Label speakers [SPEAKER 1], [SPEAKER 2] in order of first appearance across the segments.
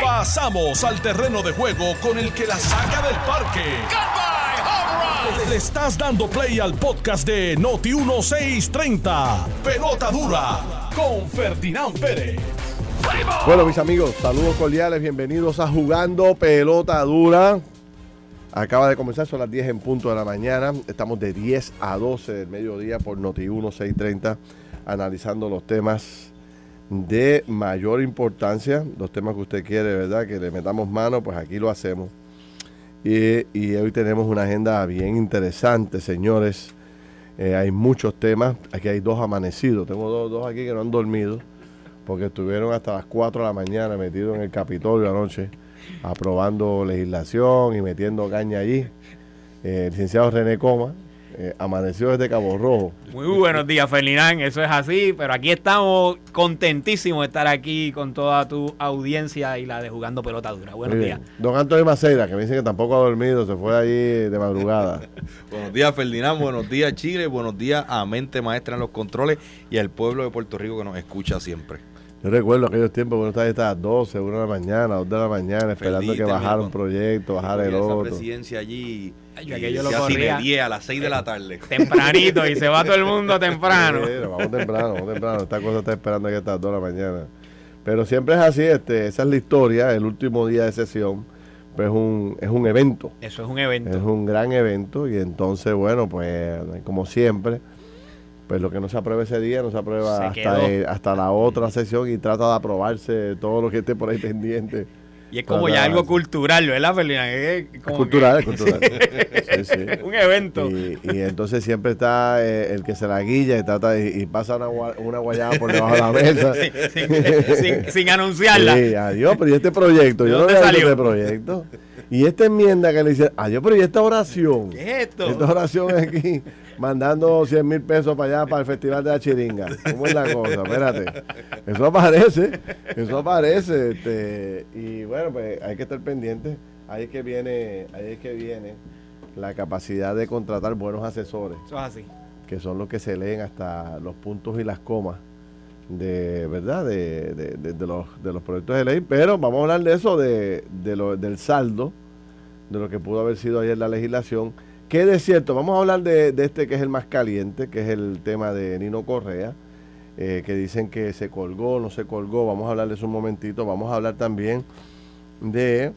[SPEAKER 1] Pasamos al terreno de juego con el que la saca del parque. Le estás dando play al podcast de Noti 1630. Pelota dura con Ferdinand Pérez.
[SPEAKER 2] Bueno, mis amigos, saludos cordiales, bienvenidos a Jugando Pelota Dura. Acaba de comenzar, son las 10 en punto de la mañana. Estamos de 10 a 12 del mediodía por Noti 1630, analizando los temas de mayor importancia, los temas que usted quiere, ¿verdad? Que le metamos mano, pues aquí lo hacemos. Y, hoy tenemos una agenda bien interesante, señores. Eh, hay muchos temas. Aquí hay dos amanecidos. Tengo dos, dos aquí que no han dormido porque estuvieron hasta las 4 de la mañana metidos en el Capitolio anoche, aprobando legislación y metiendo caña allí. Eh, el licenciado René Coma eh, amaneció desde Cabo Rojo.
[SPEAKER 3] Muy buenos días, Ferdinand. Eso es así, pero aquí estamos contentísimos de estar aquí con toda tu audiencia y la de Jugando Pelota Dura. Buenos días.
[SPEAKER 2] Don Antonio Maceira, que me dice que tampoco ha dormido, se fue allí de madrugada.
[SPEAKER 4] Buenos días, Ferdinand. Buenos días, Chile. Buenos días a Mente Maestra en los controles y al pueblo de Puerto Rico que nos escucha siempre.
[SPEAKER 2] Yo recuerdo aquellos tiempos que uno estaba ahí hasta las 12, 1 de la mañana, 2 de la mañana, esperando que bajara un proyecto, bajara el
[SPEAKER 4] Esa
[SPEAKER 2] otro.
[SPEAKER 4] presidencia allí.
[SPEAKER 3] Ay,
[SPEAKER 4] y
[SPEAKER 3] yo aquello lo corría.
[SPEAKER 4] de 10 a las 6 de la tarde.
[SPEAKER 3] Tempranito y se va todo el mundo temprano.
[SPEAKER 2] Sí, vamos temprano, vamos temprano. Esta cosa está esperando aquí hasta las 2 de la mañana. Pero siempre es así, este, esa es la historia, el último día de sesión, pues es un, es un evento.
[SPEAKER 3] Eso es un
[SPEAKER 2] Es
[SPEAKER 3] evento.
[SPEAKER 2] un gran evento y entonces, bueno, pues como siempre, pues lo que no se aprueba ese día no se aprueba
[SPEAKER 3] Se
[SPEAKER 2] hasta, hasta la otra sesión y trata de aprobarse todo lo que esté por ahí pendiente.
[SPEAKER 3] Y es como
[SPEAKER 2] Para-
[SPEAKER 3] ya algo cultural, ¿verdad, Ferdinand? Es como
[SPEAKER 2] cultural, es cultural. Sí, sí.
[SPEAKER 3] un evento.
[SPEAKER 2] Y, y entonces siempre está eh, el que se la guilla y trata de- y pasa una, una guayaba por debajo de la mesa.
[SPEAKER 3] sin, sin- sin anunciarla.
[SPEAKER 2] Sí, adiós, pero ¿y este proyecto?
[SPEAKER 3] ¿De
[SPEAKER 2] Yo no había visto
[SPEAKER 3] salió?
[SPEAKER 2] este proyecto. Y esta enmienda que le dice, adiós, pero ¿y esta oración?
[SPEAKER 3] ¿Qué es esto?
[SPEAKER 2] Esta oración aquí, mandando 100 mil pesos para allá, para el Festival de la Chiringa. ¿Cómo es la cosa? Espérate. Eso aparece, eso aparece. Este, y bueno, pues hay que estar pendiente. Ahí es que viene, ahí es que viene la capacidad de contratar buenos asesores,
[SPEAKER 3] Eso es así.
[SPEAKER 2] que son los que se leen hasta los puntos y las comas de verdad de, de- de- de los, de los proyectos de ley. Pero vamos a hablar de eso, de, de lo, del saldo, de lo que pudo haber sido ayer la legislación. Que de cierto, vamos a hablar de, este que es el más caliente, que es el tema de Nino Correa, eh, que dicen que se colgó, no se colgó. Vamos a hablar de eso un momentito. Vamos a hablar también de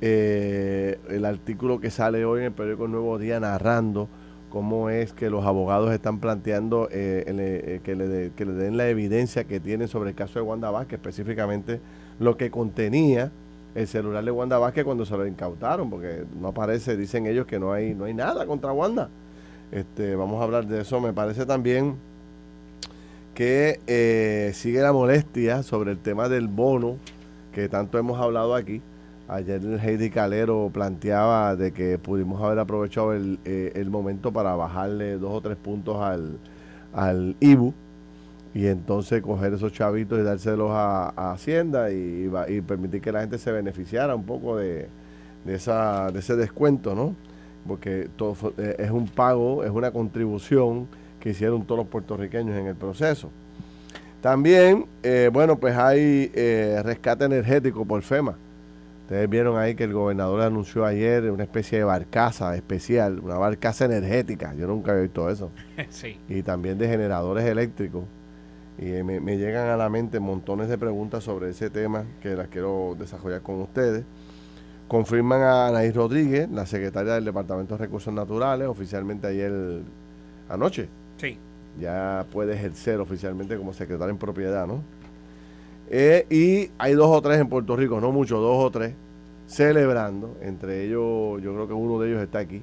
[SPEAKER 2] eh, el artículo que sale hoy en el periódico Nuevo Día narrando cómo es que los abogados están planteando eh, eh, que, le de- que le den la evidencia que tienen sobre el caso de Wanda Vázquez, específicamente lo que contenía el celular de Wanda Vázquez cuando se lo incautaron, porque no aparece, dicen ellos que no hay, no hay nada contra Wanda. Este, vamos a hablar de eso. Me parece también que eh, sigue la molestia sobre el tema del bono que tanto hemos hablado aquí. Ayer el Heidi Calero planteaba de que pudimos haber aprovechado el, eh, el momento para bajarle dos o tres puntos al, al IBU y entonces coger esos chavitos y dárselos a, a Hacienda y, permitir que la gente se beneficiara un poco de, de, esa, de ese descuento, ¿no? Porque todo fue- eh, es un pago, es una contribución que hicieron todos los puertorriqueños en el proceso. También, eh, bueno, pues hay eh, rescate energético por FEMA. Ustedes vieron ahí que el gobernador anunció ayer una especie de barcaza especial, una barcaza energética. Yo nunca había visto eso.
[SPEAKER 3] Sí.
[SPEAKER 2] Y también de generadores eléctricos. Y eh, me, me llegan a la mente montones de preguntas sobre ese tema que las quiero desarrollar con ustedes. Confirman a Anaís Rodríguez, la secretaria del Departamento de Recursos Naturales, oficialmente ayer anoche
[SPEAKER 3] Sí.
[SPEAKER 2] ya puede ejercer oficialmente como secretario en propiedad, ¿no? Eh, y hay dos o tres en Puerto Rico, no muchos, dos o tres, celebrando, entre ellos, yo creo que uno de ellos está aquí,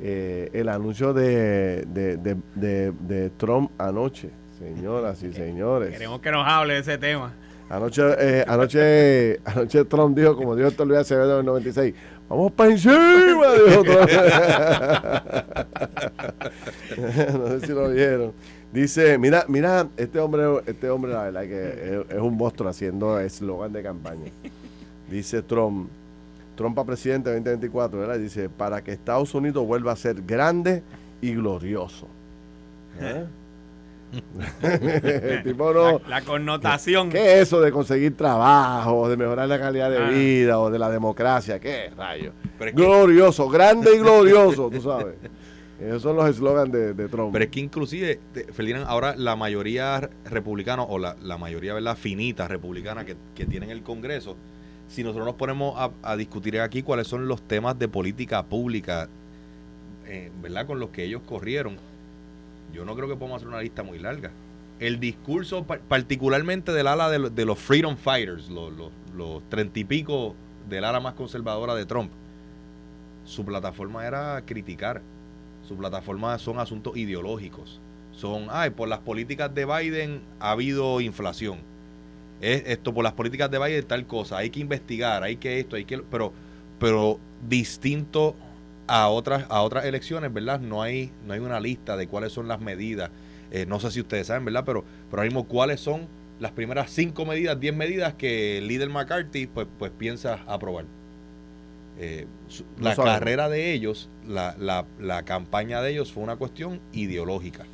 [SPEAKER 2] eh, el anuncio de- de- de Trump anoche, señoras y señores.
[SPEAKER 3] Queremos que nos hable de ese tema.
[SPEAKER 2] Anoche, eh, anoche, anoche Trump dijo, como dijo Héctor Luis Acevedo en el 96, vamos para encima, dijo Trump. no sé si lo vieron. Dice, mira, mira, este hombre, este hombre la verdad que es, es un monstruo haciendo eslogan de campaña. Dice Trump, Trump para presidente 2024, ¿verdad? Dice, para que Estados Unidos vuelva a ser grande y glorioso. ¿Eh? El tipo no.
[SPEAKER 3] La, connotación.
[SPEAKER 2] ¿Qué es eso de conseguir trabajo, de mejorar la calidad de
[SPEAKER 3] Ah.
[SPEAKER 2] vida o de la democracia? ¿Qué rayo? glorioso, grande y glorioso, tú sabes. Esos son los eslogans de, de Trump.
[SPEAKER 4] Pero es que inclusive, Ferdinand, ahora la mayoría republicana o la, la mayoría, ¿verdad? Finita republicana que, que tiene el Congreso, si nosotros nos ponemos a, a discutir aquí cuáles son los temas de política pública, eh, ¿verdad? Con los que ellos corrieron, yo no creo que podamos hacer una lista muy larga. El discurso par- particularmente del ala de, de los Freedom Fighters, los, los, los treinta y pico del ala más conservadora de Trump, su plataforma era criticar. Su plataforma son asuntos ideológicos. Son, ay, por las políticas de Biden ha habido inflación. Es esto, por las políticas de Biden tal cosa. Hay que investigar, hay que esto, hay que... Pero, pero distinto a otras, a otras elecciones, ¿verdad? No hay, no hay una lista de cuáles son las medidas. Eh, no sé si ustedes saben, ¿verdad? Pero, pero ahora mismo cuáles son las primeras cinco medidas, diez medidas que el líder McCarthy pues, pues piensa aprobar. Eh,
[SPEAKER 2] No
[SPEAKER 4] la
[SPEAKER 2] sabemos.
[SPEAKER 4] carrera de ellos, la, la, la campaña de ellos fue una cuestión ideológica.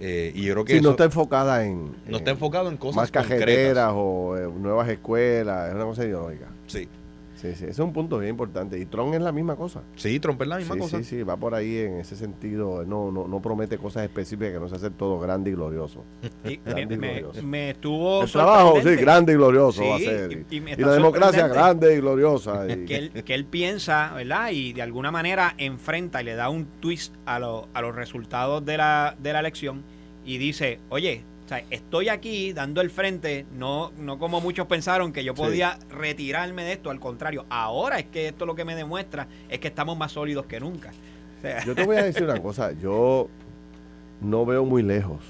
[SPEAKER 4] Eh, y yo creo que
[SPEAKER 2] Sí, no está enfocada en.
[SPEAKER 4] no está
[SPEAKER 2] en
[SPEAKER 4] enfocado en cosas
[SPEAKER 2] Más
[SPEAKER 4] concretas.
[SPEAKER 2] cajeteras o nuevas escuelas, es una cosa ideológica.
[SPEAKER 4] Sí,
[SPEAKER 2] Sí, sí, ese es un punto bien importante. Y Trump es la misma cosa.
[SPEAKER 4] sí, Trump es la misma
[SPEAKER 2] sí,
[SPEAKER 4] cosa.
[SPEAKER 2] sí, sí, va por ahí en ese sentido. No, no, no promete cosas específicas que no se hace todo grande y glorioso.
[SPEAKER 3] Y
[SPEAKER 2] Grande
[SPEAKER 3] me,
[SPEAKER 2] y
[SPEAKER 3] me-
[SPEAKER 2] glorioso.
[SPEAKER 3] me estuvo
[SPEAKER 2] El trabajo, sí, grande y glorioso va a ser.
[SPEAKER 3] y-
[SPEAKER 2] la democracia grande y gloriosa. y-
[SPEAKER 3] que él, que él piensa, ¿verdad? Y de alguna manera enfrenta y le da un twist a, lo- a los resultados de la, de la elección y dice, oye, sea, estoy aquí dando el frente, no, no como muchos pensaron que yo
[SPEAKER 2] Sí.
[SPEAKER 3] podía retirarme de esto, al contrario, ahora es que esto lo que me demuestra es que estamos más sólidos que nunca. O sea,
[SPEAKER 2] Yo te voy a decir una cosa, yo no veo muy lejos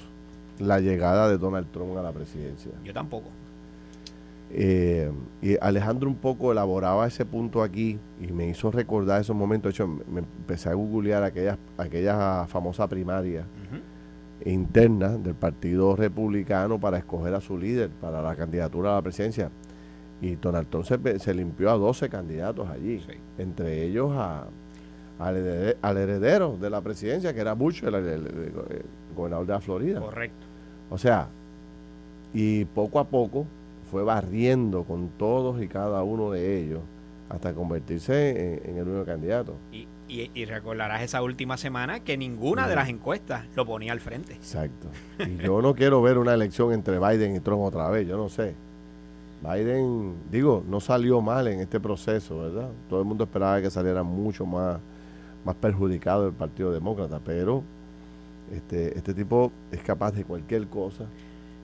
[SPEAKER 2] la llegada de Donald Trump a la presidencia.
[SPEAKER 3] yo tampoco.
[SPEAKER 2] Eh, y Alejandro un poco elaboraba ese punto aquí y me hizo recordar esos momentos. De hecho, me me empecé a googlear aquella, aquella famosa primaria. Interna del Partido Republicano para escoger a su líder para la candidatura a la presidencia. Y Donald Trump se, se limpió a 12 candidatos allí,
[SPEAKER 3] Sí.
[SPEAKER 2] entre ellos a, al, herede- al heredero de la presidencia, que era Bush, el, el- el- el gobernador de la Florida.
[SPEAKER 3] Correcto.
[SPEAKER 2] O sea, y poco a poco fue barriendo con todos y cada uno de ellos hasta convertirse en, en el único candidato.
[SPEAKER 3] Y, y- y recordarás esa última semana que ninguna de
[SPEAKER 2] Ujú.
[SPEAKER 3] las encuestas lo ponía al frente.
[SPEAKER 2] Exacto. Y yo no quiero ver una elección entre Biden y Trump otra vez, yo no sé. Biden, digo, no salió mal en este proceso, ¿verdad? Todo el mundo esperaba que saliera mucho más, más perjudicado el Partido Demócrata, pero este, este tipo es capaz de cualquier cosa,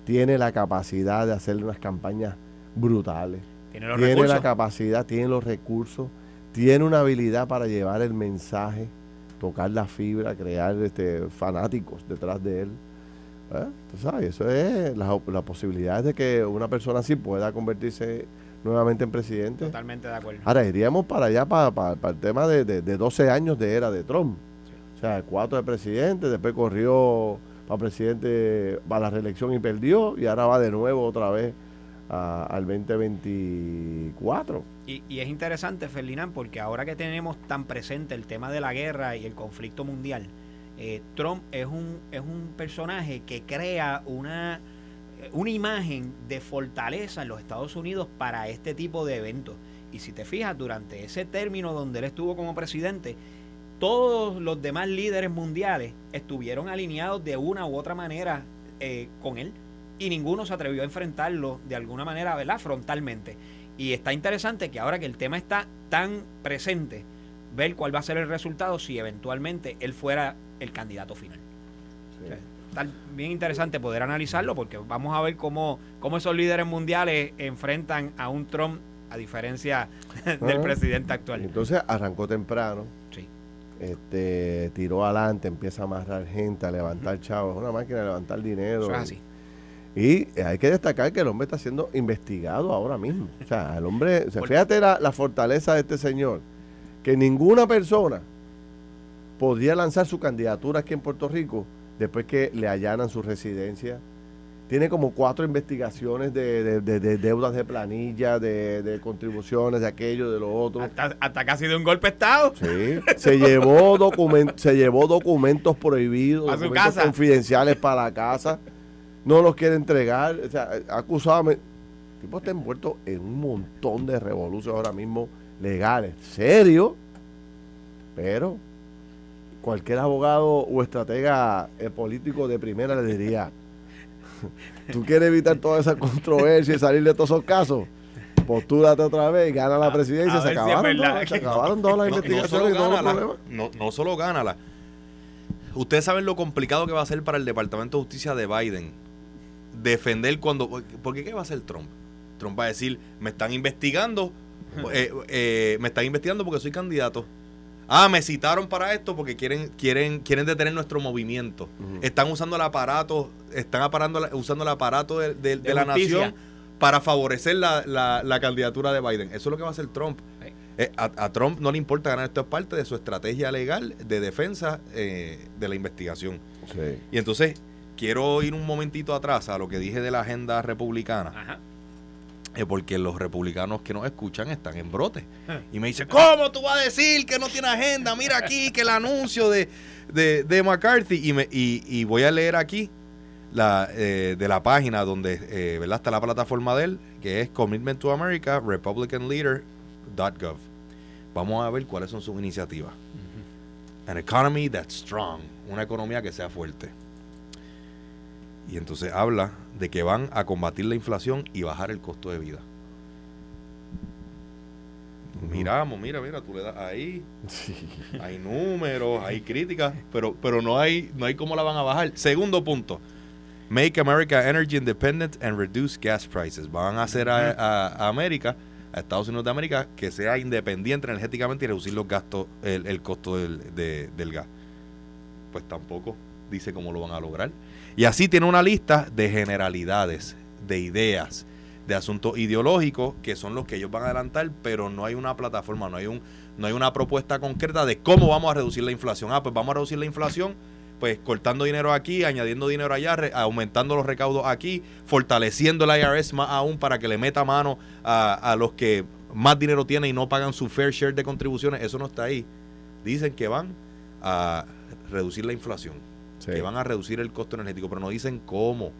[SPEAKER 2] tiene la capacidad de hacer unas campañas brutales,
[SPEAKER 3] Tiene los
[SPEAKER 2] tiene
[SPEAKER 3] recursos.
[SPEAKER 2] la capacidad, tiene los recursos, tiene una habilidad para llevar el mensaje, tocar la fibra, crear este, fanáticos detrás de él. ¿Eh? Tú sabes, eso es la, la posibilidad de que una persona así pueda convertirse nuevamente en presidente.
[SPEAKER 3] Totalmente de acuerdo.
[SPEAKER 2] Ahora iríamos para allá, para, para- para el tema de, de- de 12 años de era de Trump. O sea, cuatro de presidente, después corrió para presidente, para la reelección y perdió, y ahora va de nuevo otra vez a- al 2024.
[SPEAKER 3] Y, y es interesante, Ferdinand, porque ahora que tenemos tan presente el tema de la guerra y el conflicto mundial, eh, Trump es un, es un personaje que crea una, una imagen de fortaleza en los Estados Unidos para este tipo de eventos. Y si te fijas, durante ese término donde él estuvo como presidente, todos los demás líderes mundiales estuvieron alineados de una u otra manera eh, con él y ninguno se atrevió a enfrentarlo de alguna manera, ¿verdad? Frontalmente. Y está interesante que ahora que el tema está tan presente, ver cuál va a ser el resultado si eventualmente él fuera el candidato final. O sea, está bien interesante poder analizarlo porque vamos a ver cómo, cómo esos líderes mundiales enfrentan a un Trump a diferencia del
[SPEAKER 2] Ah.
[SPEAKER 3] presidente actual.
[SPEAKER 2] Entonces arrancó temprano,
[SPEAKER 3] Sí.
[SPEAKER 2] este, tiró adelante, empieza a amarrar gente, a levantar chavos, es una máquina de levantar dinero.
[SPEAKER 3] Eso es así.
[SPEAKER 2] Y hay que destacar que el hombre está siendo investigado ahora mismo. O sea, el hombre, o sea,
[SPEAKER 3] Por-
[SPEAKER 2] fíjate la, la fortaleza de este señor, que ninguna persona podría lanzar su candidatura aquí en Puerto Rico después que le allanan su residencia tiene como cuatro investigaciones de, deudas de planilla, de, contribuciones, de aquello, de lo otro.
[SPEAKER 3] Hasta, casi de un golpe de Estado.
[SPEAKER 2] Sí, se llevó, se llevó documentos prohibidos, documentos confidenciales para la casa. No los quiere entregar. O sea, acusado. El tipo está envuelto en un montón de revoluciones ahora mismo legales. Serio. Pero cualquier abogado o estratega eh, político de primera le diría tú quieres evitar toda esa controversia y salir de todos esos casos, postúrate otra vez y gana la presidencia. se, acabaron, todas las investigaciones
[SPEAKER 4] y todos los problemas. No, no solo gánala. Ustedes saben lo complicado que va a ser para el Departamento de Justicia de Biden defender cuando... Porque ¿qué va a hacer Trump? Trump va a decir, me están investigando, eh, eh, me están investigando porque soy candidato. Ah, me citaron para esto porque quieren, quieren, quieren detener nuestro movimiento. Están usando el aparato, están aparando, usando el aparato de, la nación para favorecer la, candidatura de Biden. Eso es lo que va a hacer Trump. Eh, a, Trump no le importa ganar, esto es parte de su estrategia legal de defensa eh, de la investigación. Y entonces, quiero ir un momentito atrás a lo que dije de la agenda republicana. Ajá porque los republicanos que nos escuchan están en brote. Ah. Y me dice, ¿cómo tú vas a decir que no tiene agenda? Mira aquí que el anuncio de, de, McCarthy. Y, me, y, voy a leer aquí la, eh, de la página donde eh, ¿verdad? está la plataforma de él, que es Commitment to America, republicanleader.gov. Vamos a ver cuáles son sus iniciativas. An economy that's strong, una economía que sea fuerte. Y entonces habla de que van a combatir la inflación y bajar el costo de vida. Miramos, mira, mira, tú le das ahí. Hay números, hay críticas, pero, pero no hay, no hay cómo la van a bajar. Segundo punto. Make America Energy Independent and Reduce Gas Prices. Van a hacer a, América, a Estados Unidos de América, que sea independiente energéticamente y reducir los gastos, el, costo del, del gas. Pues tampoco dice cómo lo van a lograr. Y así tiene una lista de generalidades, de ideas, de asuntos ideológicos que son los que ellos van a adelantar, pero no hay una plataforma, no hay un no hay una propuesta concreta de cómo vamos a reducir la inflación. Ah, pues vamos a reducir la inflación pues cortando dinero aquí, añadiendo dinero allá, aumentando los recaudos aquí, fortaleciendo el IRS más aún para que le meta mano a, los que más dinero tienen y no pagan su fair share de contribuciones. Eso no está ahí. Dicen que van a reducir la inflación que van a reducir el costo energético, pero no dicen cómo.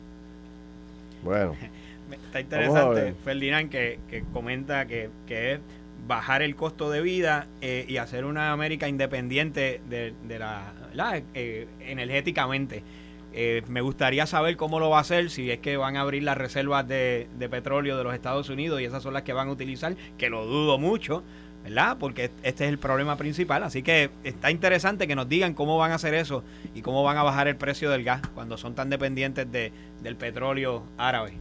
[SPEAKER 2] Bueno.
[SPEAKER 3] Está interesante, Ferdinand, que, comenta que, es bajar el costo de vida eh, y hacer una América independiente de, la, eh, energéticamente. Eh, me gustaría saber cómo lo va a hacer, si es que van a abrir las reservas de, de, petróleo de los Estados Unidos y esas son las que van a utilizar, que lo dudo mucho, ¿verdad? Porque este es el problema principal. Así que está interesante que nos digan cómo van a hacer eso y cómo van a bajar el precio del gas cuando son tan dependientes de, del petróleo árabe.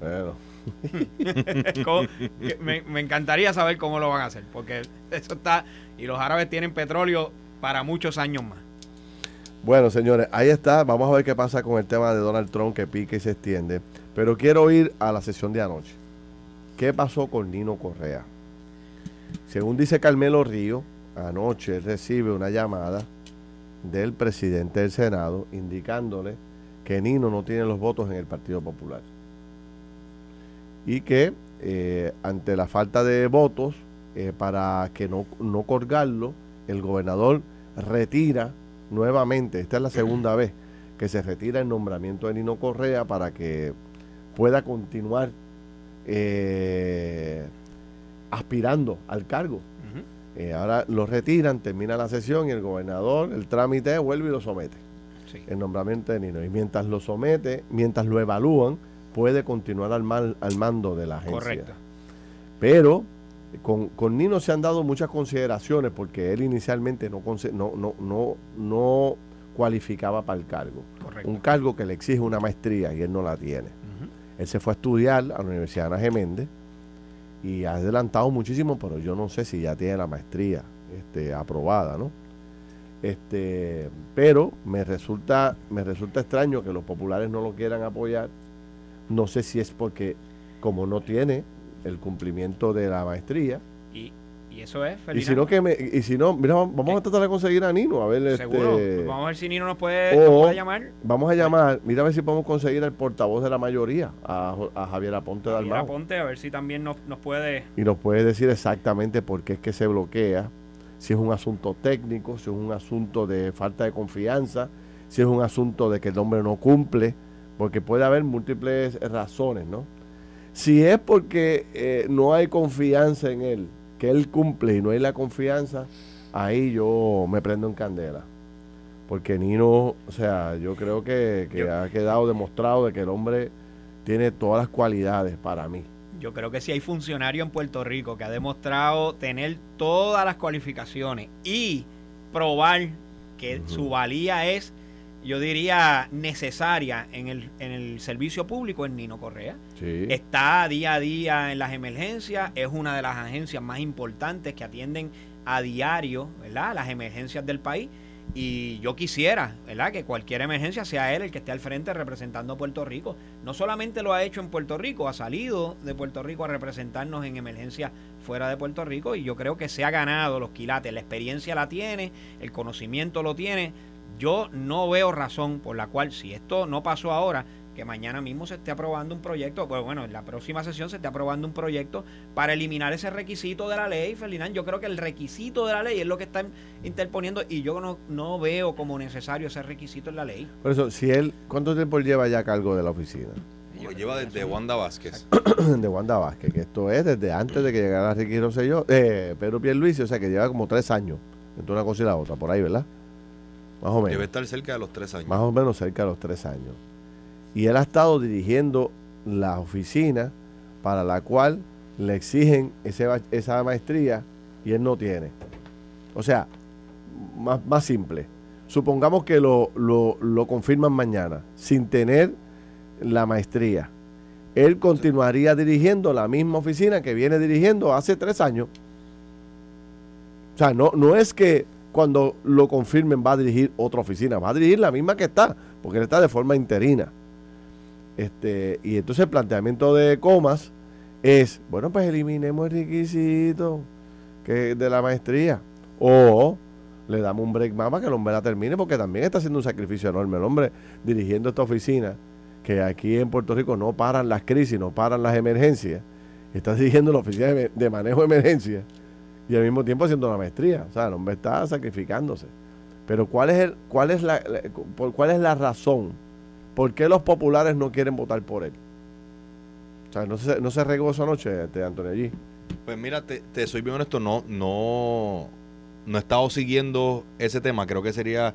[SPEAKER 2] Bueno.
[SPEAKER 3] me, me, encantaría saber cómo lo van a hacer, porque eso está, y los árabes tienen petróleo para muchos años más.
[SPEAKER 2] Bueno, señores, ahí está. Vamos a ver qué pasa con el tema de Donald Trump que pique y se extiende. Pero quiero ir a la sesión de anoche. ¿Qué pasó con Nino Correa? Según dice Carmelo Río, anoche recibe una llamada del presidente del Senado indicándole que Nino no tiene los votos en el Partido Popular. Y que eh, ante la falta de votos, eh, para que no, no colgarlo, el gobernador retira nuevamente, esta es la segunda vez que se retira el nombramiento de Nino Correa para que pueda continuar eh, aspirando al cargo. Eh, ahora lo retiran, termina la sesión y el gobernador, el trámite vuelve y lo somete. El nombramiento de Nino. Y mientras lo somete, mientras lo evalúan, puede continuar al, mal, al mando de la agencia. Correcto. Pero con, con, Nino se han dado muchas consideraciones porque él inicialmente no, no, no, no, no cualificaba para el cargo. Un cargo que le exige una maestría y él no la tiene. Él se fue a estudiar a la Universidad de Ana Geméndez y ha adelantado muchísimo, pero yo no sé si ya tiene la maestría este, aprobada, ¿no? Este, pero me resulta, me resulta extraño que los populares no lo quieran apoyar. No sé si es porque como no tiene el cumplimiento de la maestría.
[SPEAKER 3] Y eso es,
[SPEAKER 2] Y si no, que me, y si no mira, vamos a tratar de conseguir a Nino, a ver.
[SPEAKER 3] Seguro. Este, vamos a ver si Nino nos puede, llamar.
[SPEAKER 2] Vamos a llamar, mira a ver si podemos conseguir al portavoz de la mayoría, a, a Javier Aponte
[SPEAKER 3] Javier Aponte, a ver si también nos, nos puede.
[SPEAKER 2] Y nos puede decir exactamente por qué es que se bloquea, si es un asunto técnico, si es un asunto de falta de confianza, si es un asunto de que el hombre no cumple, porque puede haber múltiples razones, ¿no? Si es porque eh, no hay confianza en él, que él cumple y no hay la confianza, ahí yo me prendo en candela. Porque Nino, o sea, yo creo que, ha quedado demostrado de que el hombre tiene todas las cualidades para mí.
[SPEAKER 3] Yo creo que si hay funcionario en Puerto Rico que ha demostrado tener todas las cualificaciones y probar que su valía es yo diría, necesaria en el, en el servicio público es Nino Correa. Está día a día en las emergencias, es una de las agencias más importantes que atienden a diario ¿verdad? las emergencias del país. Y yo quisiera, ¿verdad?, que cualquier emergencia sea él el que esté al frente representando a Puerto Rico. No solamente lo ha hecho en Puerto Rico, ha salido de Puerto Rico a representarnos en emergencias fuera de Puerto Rico y yo creo que se ha ganado los quilates. La experiencia la tiene, el conocimiento lo tiene yo no veo razón por la cual, si esto no pasó ahora, que mañana mismo se esté aprobando un proyecto, pues bueno, en la próxima sesión se esté aprobando un proyecto para eliminar ese requisito de la ley, Ferdinand. Yo creo que el requisito de la ley es lo que están interponiendo y yo no, no veo como necesario ese requisito en la ley.
[SPEAKER 2] Por eso, si él, ¿cuánto tiempo lleva ya a cargo de la oficina?
[SPEAKER 4] Lo lleva desde Wanda Vázquez.
[SPEAKER 2] de Wanda Vázquez, que esto es desde antes de que llegara Ricky Rosselló, eh, Pedro Pierluisi, o sea que lleva como tres años entre una cosa y la otra, por ahí, ¿verdad?
[SPEAKER 4] Más o menos. Debe estar cerca de los tres años.
[SPEAKER 2] Más o menos cerca de los tres años. Y él ha estado dirigiendo la oficina para la cual le exigen esa maestría y él no tiene. O sea, más, simple. Supongamos que lo, lo, confirman mañana, sin tener la maestría. Él continuaría dirigiendo la misma oficina que viene dirigiendo hace tres años. O sea, no, no es que cuando lo confirmen va a dirigir otra oficina, va a dirigir la misma que está, porque él está de forma interina. Este, y entonces el planteamiento de comas es, bueno, pues eliminemos el requisito que de la maestría. O le damos un break más para que el hombre la termine, porque también está haciendo un sacrificio enorme el hombre dirigiendo esta oficina, que aquí en Puerto Rico no paran las crisis, no paran las emergencias. Está dirigiendo la oficina de manejo de emergencias y al mismo tiempo haciendo la maestría. O sea, el hombre está sacrificándose. Pero ¿cuál es, el, cuál es, la, por, cuál es la razón? ¿Por qué los populares no quieren votar por él? O sea, no se, no se regó esa noche, este, Antonio, allí.
[SPEAKER 4] Pues mira, te, soy bien honesto, no, no, no he estado siguiendo ese tema. Creo que sería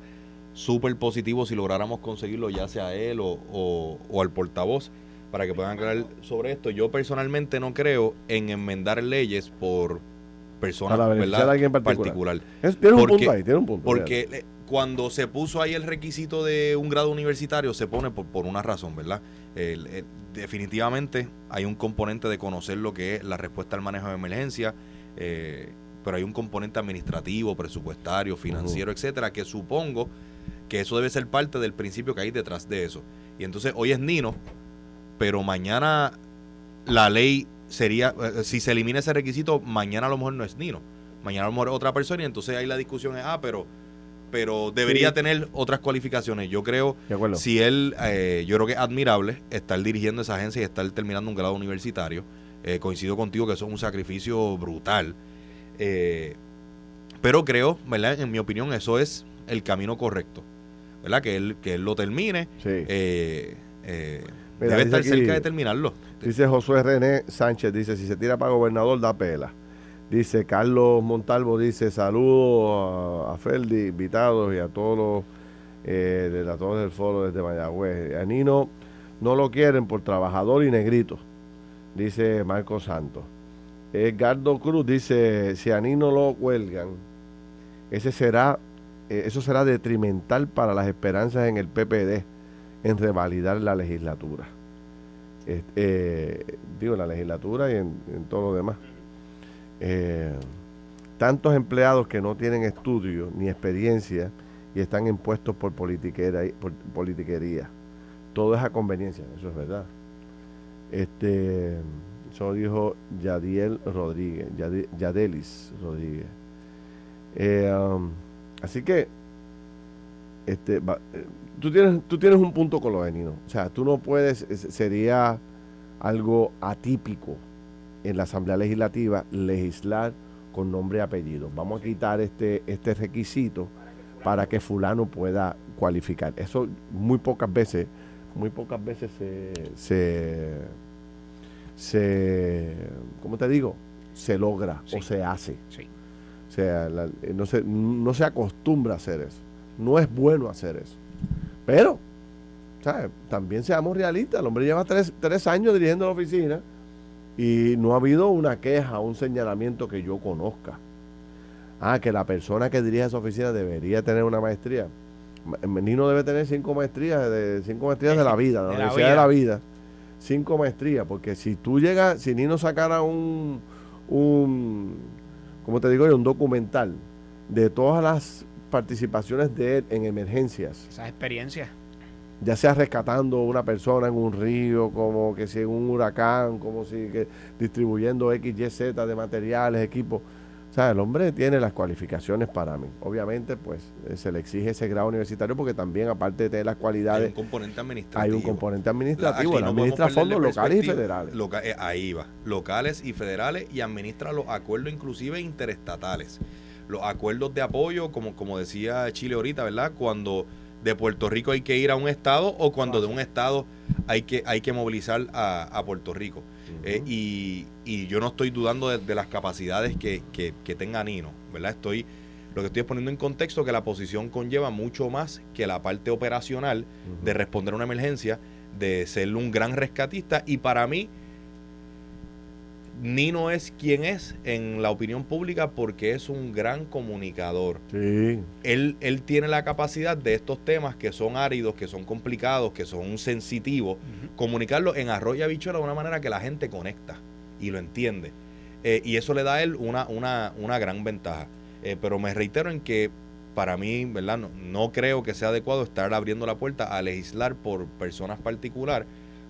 [SPEAKER 4] súper positivo si lográramos conseguirlo, ya sea él o, o, o, al portavoz, para que puedan aclarar sobre esto. Yo personalmente no creo en enmendar leyes por persona particular.
[SPEAKER 2] tiene un punto ahí, tiene un punto.
[SPEAKER 4] Porque eh, cuando se puso ahí el requisito de un grado universitario, se pone por, por una razón, ¿verdad? definitivamente hay un componente de conocer lo que es la respuesta al manejo de emergencia, eh, pero hay un componente administrativo, presupuestario, financiero, etcétera, que supongo que eso debe ser parte del principio que hay detrás de eso. Y entonces hoy es Nino, pero mañana la ley sería, eh, si se elimina ese requisito, mañana a lo mejor no es Nino, mañana a lo mejor otra persona y entonces ahí la discusión es, ah, pero pero debería tener otras cualificaciones. Yo creo, si él, eh, yo creo que es admirable estar dirigiendo esa agencia y estar terminando un grado universitario. Eh, coincido contigo que eso es un sacrificio brutal. pero creo, ¿verdad? En mi opinión, eso es el camino correcto. ¿Verdad? Que él, que él lo termine. debe estar cerca de terminarlo.
[SPEAKER 2] Dice Josué René Sánchez, dice, si se tira para gobernador, da pela. Dice Carlos Montalvo, dice, saludos a, Feldi, invitados y a todos los, eh, de la, del foro desde Mayagüez. A Nino no lo quieren por trabajador y negrito, dice Marco Santos. Edgardo Cruz dice, si a Nino lo cuelgan, ese será, eh, eso será detrimental para las esperanzas en el PPD en revalidar la legislatura eh, digo, en la legislatura y en, todo lo demás. Eh, tantos empleados que no tienen estudio ni experiencia y están impuestos por, por politiquería. Todo es a conveniencia, eso es verdad. Este, Eso dijo Yadiel Rodríguez, Yadelis Rodríguez. Eh, um, así que, este, eh, tú, tienes, tú tienes un punto con lo de Nino. O sea, tú no puedes, sería algo atípico en la Asamblea Legislativa legislar con nombre y apellido. Vamos a quitar este, este requisito para que fulano pueda cualificar. Eso muy pocas veces, muy pocas veces se, se, ¿cómo te digo? Se logra o se hace. O sea, no, se, no se acostumbra a hacer eso. No es bueno hacer eso. Pero, ¿sabes? También seamos realistas. El hombre lleva tres, tres años dirigiendo la oficina y no ha habido una queja, un señalamiento que yo conozca. Ah, que la persona que dirige esa oficina debería tener una maestría. Nino debe tener cinco maestrías, de, cinco maestrías de la vida, de la, Universidad de la Vida. Cinco maestrías, porque si tú llegas, si Nino sacara un, un como te digo un documental de todas las participaciones de él en emergencias.
[SPEAKER 3] Esas experiencias.
[SPEAKER 2] Ya sea rescatando una persona en un río, como que si en un huracán, como si que distribuyendo X, Y, Z de materiales, equipos sea, el hombre tiene las cualificaciones para mí. Obviamente, pues eh, se le exige ese grado universitario porque también, aparte de tener las cualidades. Hay
[SPEAKER 4] un componente administrativo.
[SPEAKER 2] Hay un componente administrativo. administra fondos locales y federales.
[SPEAKER 4] Eh, ahí va. Locales y federales y administra los acuerdos, inclusive interestatales. Los acuerdos de apoyo, como, como decía Chile ahorita, ¿verdad? Cuando de Puerto Rico hay que ir a un estado o cuando de un estado hay que, hay que movilizar a Puerto Rico. Eh, y, yo no estoy dudando de, las capacidades que, tenga Nino, ¿verdad? Estoy, lo que estoy poniendo en contexto que la posición conlleva mucho más que la parte operacional de responder a una emergencia, de ser un gran rescatista y para mí Nino es quien es en la opinión pública porque es un gran comunicador.
[SPEAKER 2] Sí.
[SPEAKER 4] Él, él tiene la capacidad de estos temas que son áridos, que son complicados, que son sensitivos, comunicarlo en arroyo y de una manera que la gente conecta y lo entiende. Eh, y eso le da a él una, una, una gran ventaja. Eh, pero me reitero en que para mí, ¿verdad? No, no creo que sea adecuado estar abriendo la puerta a legislar por personas particulares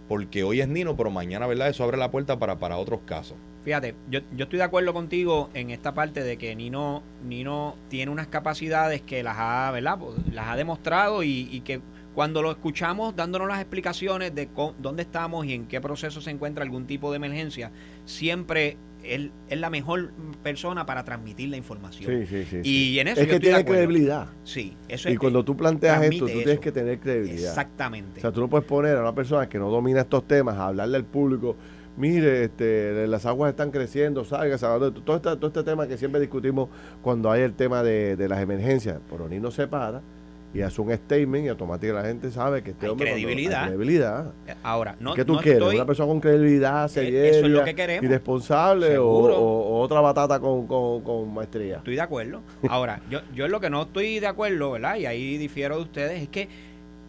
[SPEAKER 4] porque hoy es Nino, pero mañana, ¿verdad? Eso abre la puerta para, para otros casos.
[SPEAKER 3] Fíjate, yo, yo estoy de acuerdo contigo en esta parte de que Nino, Nino tiene unas capacidades que las ha, ¿verdad? Pues, las ha demostrado y, que cuando lo escuchamos dándonos las explicaciones de dónde estamos y en qué proceso se encuentra algún tipo de emergencia, siempre él es la mejor persona para transmitir la información.
[SPEAKER 2] Sí, sí, sí.
[SPEAKER 3] Y en eso
[SPEAKER 2] es que tiene credibilidad.
[SPEAKER 3] Sí,
[SPEAKER 2] eso Y cuando tú planteas esto, tú tienes que tener credibilidad.
[SPEAKER 3] Exactamente.
[SPEAKER 2] O sea, tú no puedes poner a una persona que no domina estos temas a hablarle al público. Mire, este, las aguas están creciendo, salga, salga todo este, todo este tema que siempre discutimos cuando hay el tema de, de las emergencias. Pero ni no se para y hace un statement y automáticamente la gente sabe que este
[SPEAKER 3] hay
[SPEAKER 2] hombre
[SPEAKER 3] credibilidad.
[SPEAKER 2] Hay credibilidad.
[SPEAKER 3] Eh, ahora, no,
[SPEAKER 2] ¿qué tú quieres? ¿Una persona con credibilidad, seria, irresponsable o, otra batata con, con, maestría?
[SPEAKER 3] Estoy de acuerdo. Ahora, yo, yo en lo que no estoy de acuerdo, ¿verdad? Y ahí difiero de ustedes, es que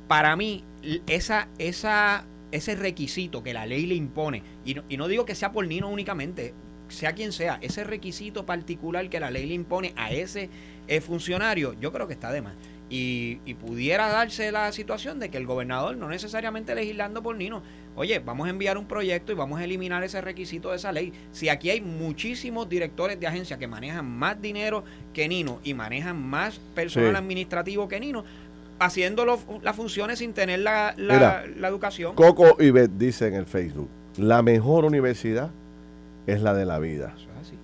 [SPEAKER 3] para mí esa, esa, ese requisito que la ley le impone, y no, y no digo que sea por Nino únicamente, sea quien sea, ese requisito particular que la ley le impone a ese eh, funcionario, yo creo que está de más. Y, pudiera darse la situación de que el gobernador, no necesariamente legislando por Nino, oye, vamos a enviar un proyecto y vamos a eliminar ese requisito de esa ley. Si aquí hay muchísimos directores de agencia que manejan más dinero que Nino y manejan más personal administrativo que Nino, haciendo las funciones sin tener la, la, educación.
[SPEAKER 2] Coco y Beth dice en el Facebook, la mejor universidad es la de la vida,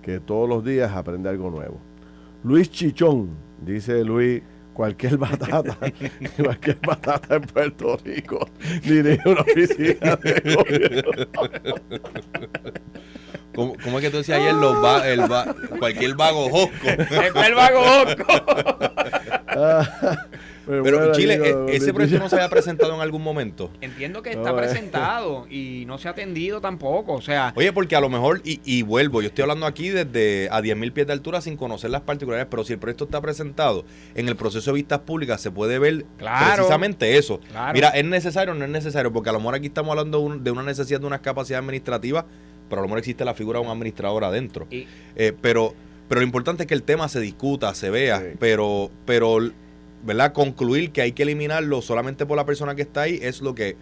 [SPEAKER 2] que todos los días aprende algo nuevo. Luis Chichón, dice Luis cualquier batata, cualquier batata en Puerto Rico dirige una oficina de gobierno.
[SPEAKER 4] ¿Cómo, es que tú decías ayer? Los el cualquier vago josco.
[SPEAKER 3] El vago josco.
[SPEAKER 4] Ah, pero Chile, e, ¿ese proyecto no se había presentado en algún momento?
[SPEAKER 3] Entiendo que está presentado y no se ha atendido tampoco. O sea.
[SPEAKER 4] Oye, porque a lo mejor, y, vuelvo, yo estoy hablando aquí desde a 10.000 pies de altura sin conocer las particularidades, pero si el proyecto está presentado en el proceso de vistas públicas, se puede ver precisamente eso. Mira, ¿es necesario o no es necesario? Porque a lo mejor aquí estamos hablando de una necesidad de unas capacidades administrativas, pero a lo mejor existe la figura de un administrador adentro. Eh, pero pero lo importante es que el tema se discuta, se vea, pero, pero ¿verdad? Concluir que hay que eliminarlo solamente por la persona que está ahí es lo que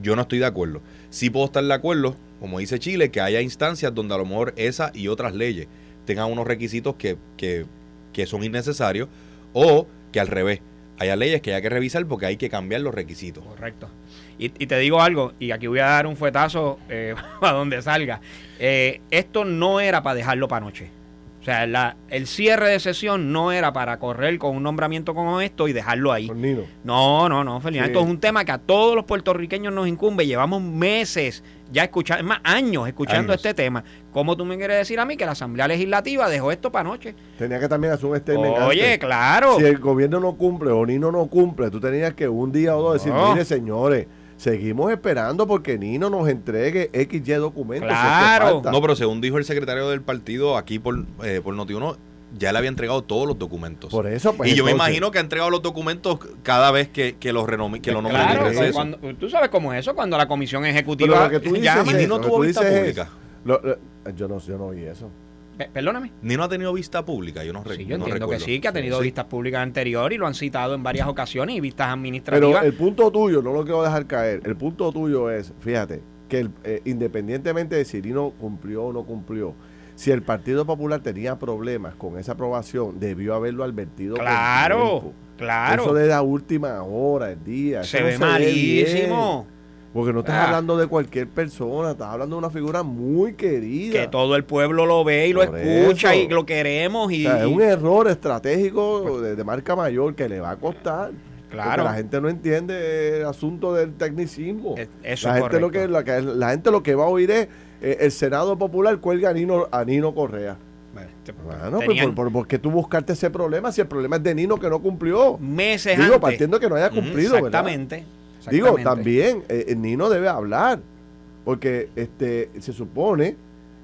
[SPEAKER 4] Yo no estoy de acuerdo. Sí puedo estar de acuerdo, como dice Chile, que haya instancias donde a lo mejor esa y otras leyes tengan unos requisitos que, que, que son innecesarios o que al revés, haya leyes que haya que revisar porque hay que cambiar los requisitos.
[SPEAKER 3] Correcto. Y, y te digo algo, y aquí voy a dar un fuetazo eh, a donde salga. Eh, esto no era para dejarlo para noche. O sea, la, el cierre de sesión no era para correr con un nombramiento como esto y dejarlo ahí. No, no, no, Ferdinand.
[SPEAKER 2] Sí.
[SPEAKER 3] Esto es un tema que a todos los puertorriqueños nos incumbe. Llevamos meses ya escuchando, es más, años escuchando
[SPEAKER 2] Años.
[SPEAKER 3] este tema. ¿Cómo tú me quieres decir a mí que la Asamblea Legislativa dejó esto para anoche?
[SPEAKER 2] Tenía que también hacer un statement
[SPEAKER 3] Oye,
[SPEAKER 2] antes.
[SPEAKER 3] claro.
[SPEAKER 2] Si el gobierno no cumple o Nino no cumple, tú tenías que un día o dos decir, mire señores, seguimos esperando porque Nino nos entregue XY documentos. si es que
[SPEAKER 3] Claro.
[SPEAKER 2] falta".
[SPEAKER 4] No, pero según dijo el secretario del partido aquí por, eh, por Noti1, ya le había entregado todos los documentos.
[SPEAKER 2] Por eso, pues,
[SPEAKER 4] y yo me imagino que ha entregado los documentos cada vez que, que los renomi- que lo
[SPEAKER 3] Claro,
[SPEAKER 4] receso.
[SPEAKER 3] cuando- tú sabes cómo es eso, cuando la comisión
[SPEAKER 2] Pero
[SPEAKER 3] ejecutiva
[SPEAKER 2] lo que tú dices
[SPEAKER 3] llama-
[SPEAKER 4] Y
[SPEAKER 2] es
[SPEAKER 4] tuvo
[SPEAKER 2] que tú
[SPEAKER 4] vista
[SPEAKER 2] dices es-
[SPEAKER 4] pública.
[SPEAKER 2] lo- lo- yo, no, yo no oí eso.
[SPEAKER 3] Pe- Perdóname.
[SPEAKER 4] Ni no ha tenido vista pública, yo no, re-
[SPEAKER 3] Sí, yo
[SPEAKER 4] no
[SPEAKER 3] entiendo que
[SPEAKER 4] recuerdo.
[SPEAKER 3] sí, que ha tenido
[SPEAKER 4] Sí.
[SPEAKER 3] vistas públicas anteriores y lo han citado en varias ocasiones y vistas
[SPEAKER 2] Pero
[SPEAKER 3] administrativas.
[SPEAKER 2] el punto tuyo, no lo quiero dejar caer, el punto tuyo es, fíjate, que el- eh, independientemente de si Nino cumplió o no cumplió, si el Partido Popular tenía problemas con esa aprobación, debió haberlo advertido.
[SPEAKER 3] claro, claro.
[SPEAKER 2] Eso de la última hora, el día.
[SPEAKER 3] se
[SPEAKER 2] no
[SPEAKER 3] ve malísimo.
[SPEAKER 2] Porque no estás
[SPEAKER 3] Ah.
[SPEAKER 2] hablando de cualquier persona, estás hablando de una figura muy querida.
[SPEAKER 3] Que todo el pueblo lo ve y lo escucha
[SPEAKER 2] eso.
[SPEAKER 3] y lo queremos.
[SPEAKER 2] O
[SPEAKER 3] Y,
[SPEAKER 2] sea, es un error estratégico de, de marca mayor que le va a costar.
[SPEAKER 3] Claro.
[SPEAKER 2] La gente no entiende el asunto del tecnicismo.
[SPEAKER 3] Es- eso
[SPEAKER 2] la,
[SPEAKER 3] es
[SPEAKER 2] gente lo que, la, que- la gente lo que va a oír es eh, el Senado Popular cuelga a Nino, a Nino Correa.
[SPEAKER 3] Bueno, te-
[SPEAKER 2] Bueno, pues,
[SPEAKER 3] tenían
[SPEAKER 2] por, por- ¿por qué tú buscaste ese problema si el problema es de Nino que no cumplió?
[SPEAKER 3] meses
[SPEAKER 2] Digo,
[SPEAKER 3] antes.
[SPEAKER 2] partiendo que no haya cumplido, ¿verdad?
[SPEAKER 3] exactamente,
[SPEAKER 2] Digo, también eh, el Nino debe hablar, porque este se supone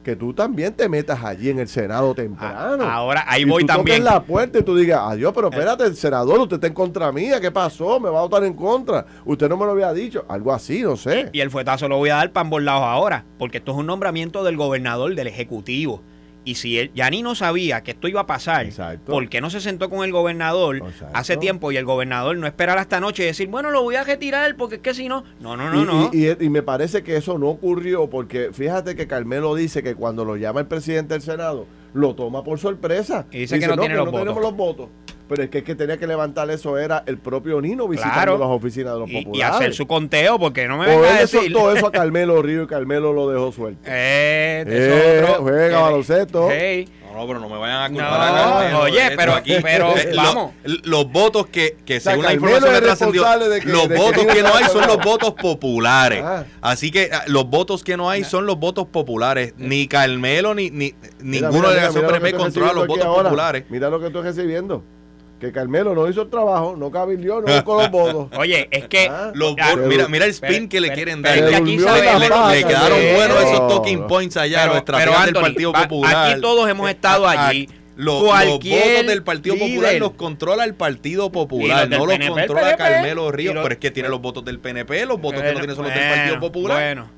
[SPEAKER 2] que tú también te metas allí en el Senado temprano.
[SPEAKER 3] Ah, ahora, ahí
[SPEAKER 2] Y
[SPEAKER 3] voy
[SPEAKER 2] tú
[SPEAKER 3] también.
[SPEAKER 2] la puerta y tú digas, adiós, pero espérate, el senador, usted está en contra mía, ¿qué pasó? ¿Me va a votar en contra? Usted no me lo había dicho. Algo así, no sé.
[SPEAKER 3] Y el fuetazo lo voy a dar para ambos lados ahora, porque esto es un nombramiento del gobernador, del ejecutivo. Y si él, Yanni no sabía que esto iba a pasar,
[SPEAKER 2] Exacto.
[SPEAKER 3] ¿por qué no se sentó con el gobernador
[SPEAKER 2] Exacto.
[SPEAKER 3] hace tiempo y el gobernador no esperar hasta noche y decir, bueno, lo voy a retirar porque es que si no, no, no, no,
[SPEAKER 2] y,
[SPEAKER 3] no.
[SPEAKER 2] y- y- y me parece que eso no ocurrió porque fíjate que Carmelo dice que cuando lo llama el presidente del Senado, lo toma por sorpresa.
[SPEAKER 3] Y dice que no tiene los votos".
[SPEAKER 2] tenemos los votos. Pero es que el que tenía que levantar eso era el propio Nino visitando
[SPEAKER 3] Claro.
[SPEAKER 2] las oficinas de los
[SPEAKER 3] y, y
[SPEAKER 2] populares.
[SPEAKER 3] hacer su conteo, porque no me venga a decir.
[SPEAKER 2] soltó eso a Carmelo Río y Carmelo lo dejó suelto.
[SPEAKER 3] Eh,
[SPEAKER 2] Eh,
[SPEAKER 3] otro.
[SPEAKER 2] juega
[SPEAKER 3] Eh,
[SPEAKER 2] baloncesto.
[SPEAKER 3] hey.
[SPEAKER 4] No, no, pero no me vayan a
[SPEAKER 3] No,
[SPEAKER 4] culpar a Carmelo.
[SPEAKER 3] oye,
[SPEAKER 4] Esto
[SPEAKER 3] pero- pero,
[SPEAKER 4] eh, lo-
[SPEAKER 3] vamos.
[SPEAKER 4] los votos que, que
[SPEAKER 2] sea,
[SPEAKER 4] según la información que trascendió,
[SPEAKER 2] de que-
[SPEAKER 4] los
[SPEAKER 2] de que
[SPEAKER 4] votos
[SPEAKER 2] Nino
[SPEAKER 4] que no hay son los votos populares.
[SPEAKER 2] Ah.
[SPEAKER 4] Así que ah, los votos que no hay son los votos populares. Ni Carmelo ni, ni
[SPEAKER 2] Mira,
[SPEAKER 4] ninguno
[SPEAKER 2] mira,
[SPEAKER 4] de la
[SPEAKER 2] que
[SPEAKER 4] PNP controla los votos
[SPEAKER 2] aquí ahora.
[SPEAKER 4] populares.
[SPEAKER 2] Mira lo que estoy recibiendo. Que Carmelo no hizo el trabajo, no cabildió, no buscó los votos.
[SPEAKER 3] Oye, es que.
[SPEAKER 2] Ah.
[SPEAKER 4] Los
[SPEAKER 3] Ah,
[SPEAKER 4] mira, mira el spin
[SPEAKER 3] pero-
[SPEAKER 4] que le
[SPEAKER 3] pero-
[SPEAKER 4] quieren
[SPEAKER 3] pero
[SPEAKER 4] dar.
[SPEAKER 3] aquí
[SPEAKER 4] le, quedaron buenos esos talking points allá,
[SPEAKER 3] Pero-
[SPEAKER 4] los estrategas del Partido Popular.
[SPEAKER 3] aquí todos hemos estado
[SPEAKER 4] Ah, ah,
[SPEAKER 3] allí.
[SPEAKER 4] Los, los votos del Partido Popular los controla el Partido Popular,
[SPEAKER 3] los
[SPEAKER 4] no los
[SPEAKER 3] PNP, el
[SPEAKER 4] controla Carmelo Ríos,
[SPEAKER 3] los-
[SPEAKER 4] pero es que tiene los votos del PNP, los votos que no tiene son los del Partido Popular.
[SPEAKER 3] Bueno,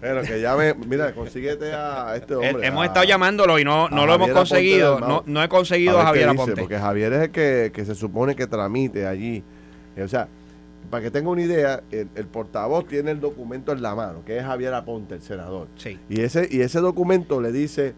[SPEAKER 2] Pero que llame, mira, consíguete a este
[SPEAKER 3] eh,
[SPEAKER 2] hombre.
[SPEAKER 3] hemos
[SPEAKER 2] a-
[SPEAKER 3] estado llamándolo y no, no lo hemos conseguido. No, no he conseguido a, Javier Aponte.
[SPEAKER 2] Porque Javier es el que, que se supone que tramite allí. Eh, O sea, para que tenga una idea, el, el portavoz tiene el documento en la mano, que es Javier Aponte, el senador.
[SPEAKER 3] Sí.
[SPEAKER 2] Y ese, y ese documento le dice,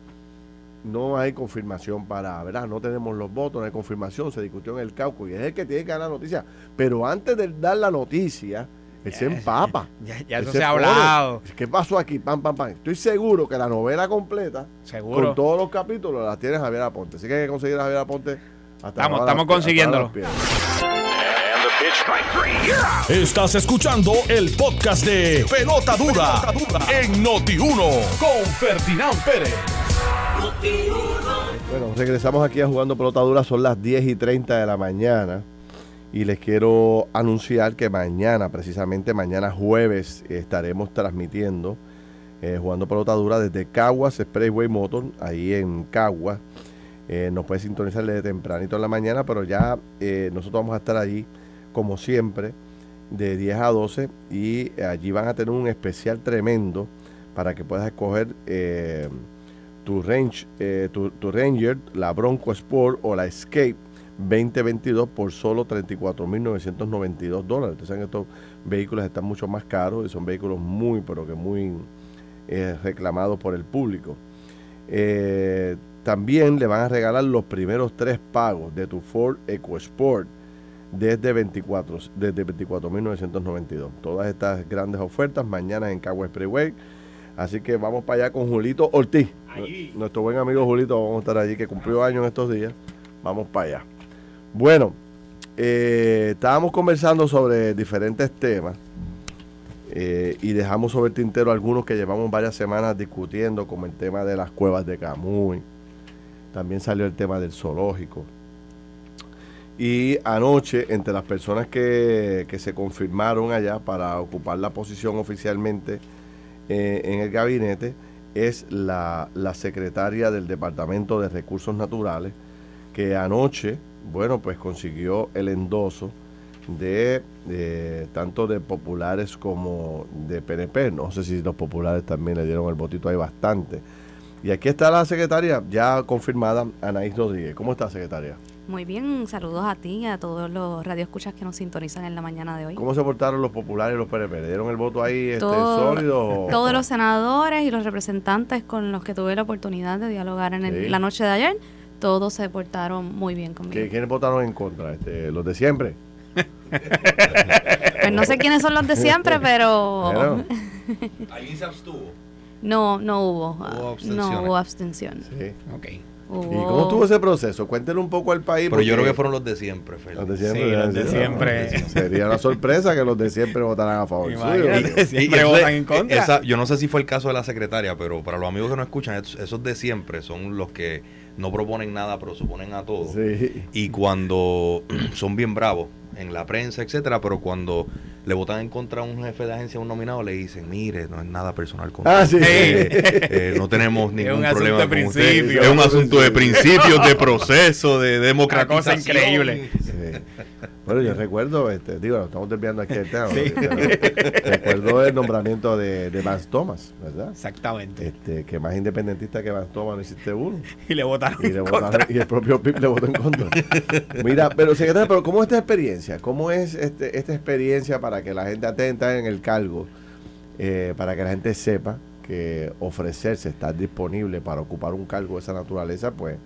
[SPEAKER 2] no hay confirmación para, ¿verdad? No tenemos los votos, no hay confirmación, se discutió en el caucus y es el que tiene que dar la noticia. Pero antes de dar la noticia, él se empapa.
[SPEAKER 3] Ya, eso se ha hablado.
[SPEAKER 2] ¿Qué pasó aquí? Pam, pam, pam. Estoy seguro que la novela completa,
[SPEAKER 3] Seguro.
[SPEAKER 2] con todos los capítulos, la tiene Javier Aponte. Así que hay que conseguir a Javier Aponte. Hasta
[SPEAKER 3] Estamos- estamos consiguiéndolo.
[SPEAKER 1] Estás escuchando el podcast de Pelota Dura, en Noti1 con Ferdinand Pérez.
[SPEAKER 2] Bueno, regresamos aquí a Jugando Pelota Dura, son las 10 y 30 de la mañana y les quiero anunciar que mañana, precisamente mañana jueves, estaremos transmitiendo eh, Jugando Pelota Dura desde Caguas Expressway Motor, ahí en Caguas. Eh, nos puede sintonizar desde tempranito en la mañana, pero ya eh, nosotros vamos a estar allí, como siempre, de 10 a 12 y allí van a tener un especial tremendo para que puedas escoger tu, range, tu Ranger, la Bronco Sport o la Escape 2022 por solo 34.992 dólares. Ustedes saben que estos vehículos están mucho más caros y son vehículos muy, pero que muy eh, reclamados por el público. Eh, también le van a regalar los primeros tres pagos de tu Ford EcoSport desde 24 desde 24.992. Todas estas grandes ofertas mañana en Cagua Expressway. Así que vamos para allá con Julito Ortiz. Nuestro buen amigo Julito, vamos a estar allí, que cumplió años estos días. Vamos para allá. Bueno, eh, estábamos conversando sobre diferentes temas eh, y dejamos sobre el tintero algunos que llevamos varias semanas discutiendo, como el tema de las cuevas de Camuy. También salió el tema del zoológico. Y anoche, entre las personas que, que se confirmaron allá para ocupar la posición oficialmente eh, en el gabinete, es la, la secretaria del Departamento de Recursos Naturales, que anoche bueno, pues consiguió el endoso de, tanto de populares como de PNP. No sé si los populares también le dieron el votito ahí bastante. Y aquí está la secretaria ya confirmada, Anaís Rodríguez. ¿Cómo está, secretaria?
[SPEAKER 5] Muy bien, saludos a ti y a todos los radioescuchas que nos sintonizan en la mañana de hoy.
[SPEAKER 2] ¿Cómo se portaron los populares y los PNP? ¿Le dieron el voto ahí este, sólido?
[SPEAKER 5] Todos los senadores y los representantes con los que tuve la oportunidad de dialogar en la noche de ayer todos se portaron muy bien conmigo.
[SPEAKER 2] ¿Quiénes votaron en contra? Este, ¿Los de siempre?
[SPEAKER 5] pues no sé quiénes son los de siempre, pero...
[SPEAKER 4] ¿Alguien se abstuvo?
[SPEAKER 5] No, no hubo. no hubo abstención. Sí.
[SPEAKER 2] Ok. ¿Y cómo estuvo ese proceso? Cuéntenle un poco al país.
[SPEAKER 4] Pero yo creo que fueron los de siempre,
[SPEAKER 2] Los de siempre. Sí, los de siempre. Sería una sorpresa que los de siempre votaran a favor.
[SPEAKER 4] Y, siempre votan en contra. yo no sé si fue el caso de la secretaria, pero para los amigos que no escuchan, esos de siempre son los que no proponen nada, pero suponen a todo. Y cuando son bien bravos en la prensa, etcétera, pero cuando le votan en contra a un jefe de agencia, a un nominado, le dicen, mire, no es nada personal con ah, eh, no tenemos ningún problema de principio. Es un asunto de principios, de proceso, de democratización.
[SPEAKER 3] Una cosa increíble.
[SPEAKER 2] Bueno, yo recuerdo, este, digo, estamos desviando aquí el tema. recuerdo el nombramiento de, de Vance Thomas, ¿verdad?
[SPEAKER 3] Exactamente.
[SPEAKER 2] Este, que más independentista que Vance Thomas no existe uno.
[SPEAKER 3] Y le votaron y, le votaron,
[SPEAKER 2] y el propio PIP le votó en contra. Mira, pero secretario, pero ¿cómo es esta experiencia? ¿Cómo es este, esta experiencia para que la gente atenta en el cargo, eh, para que la gente sepa que ofrecerse, estar disponible para ocupar un cargo de esa naturaleza, pues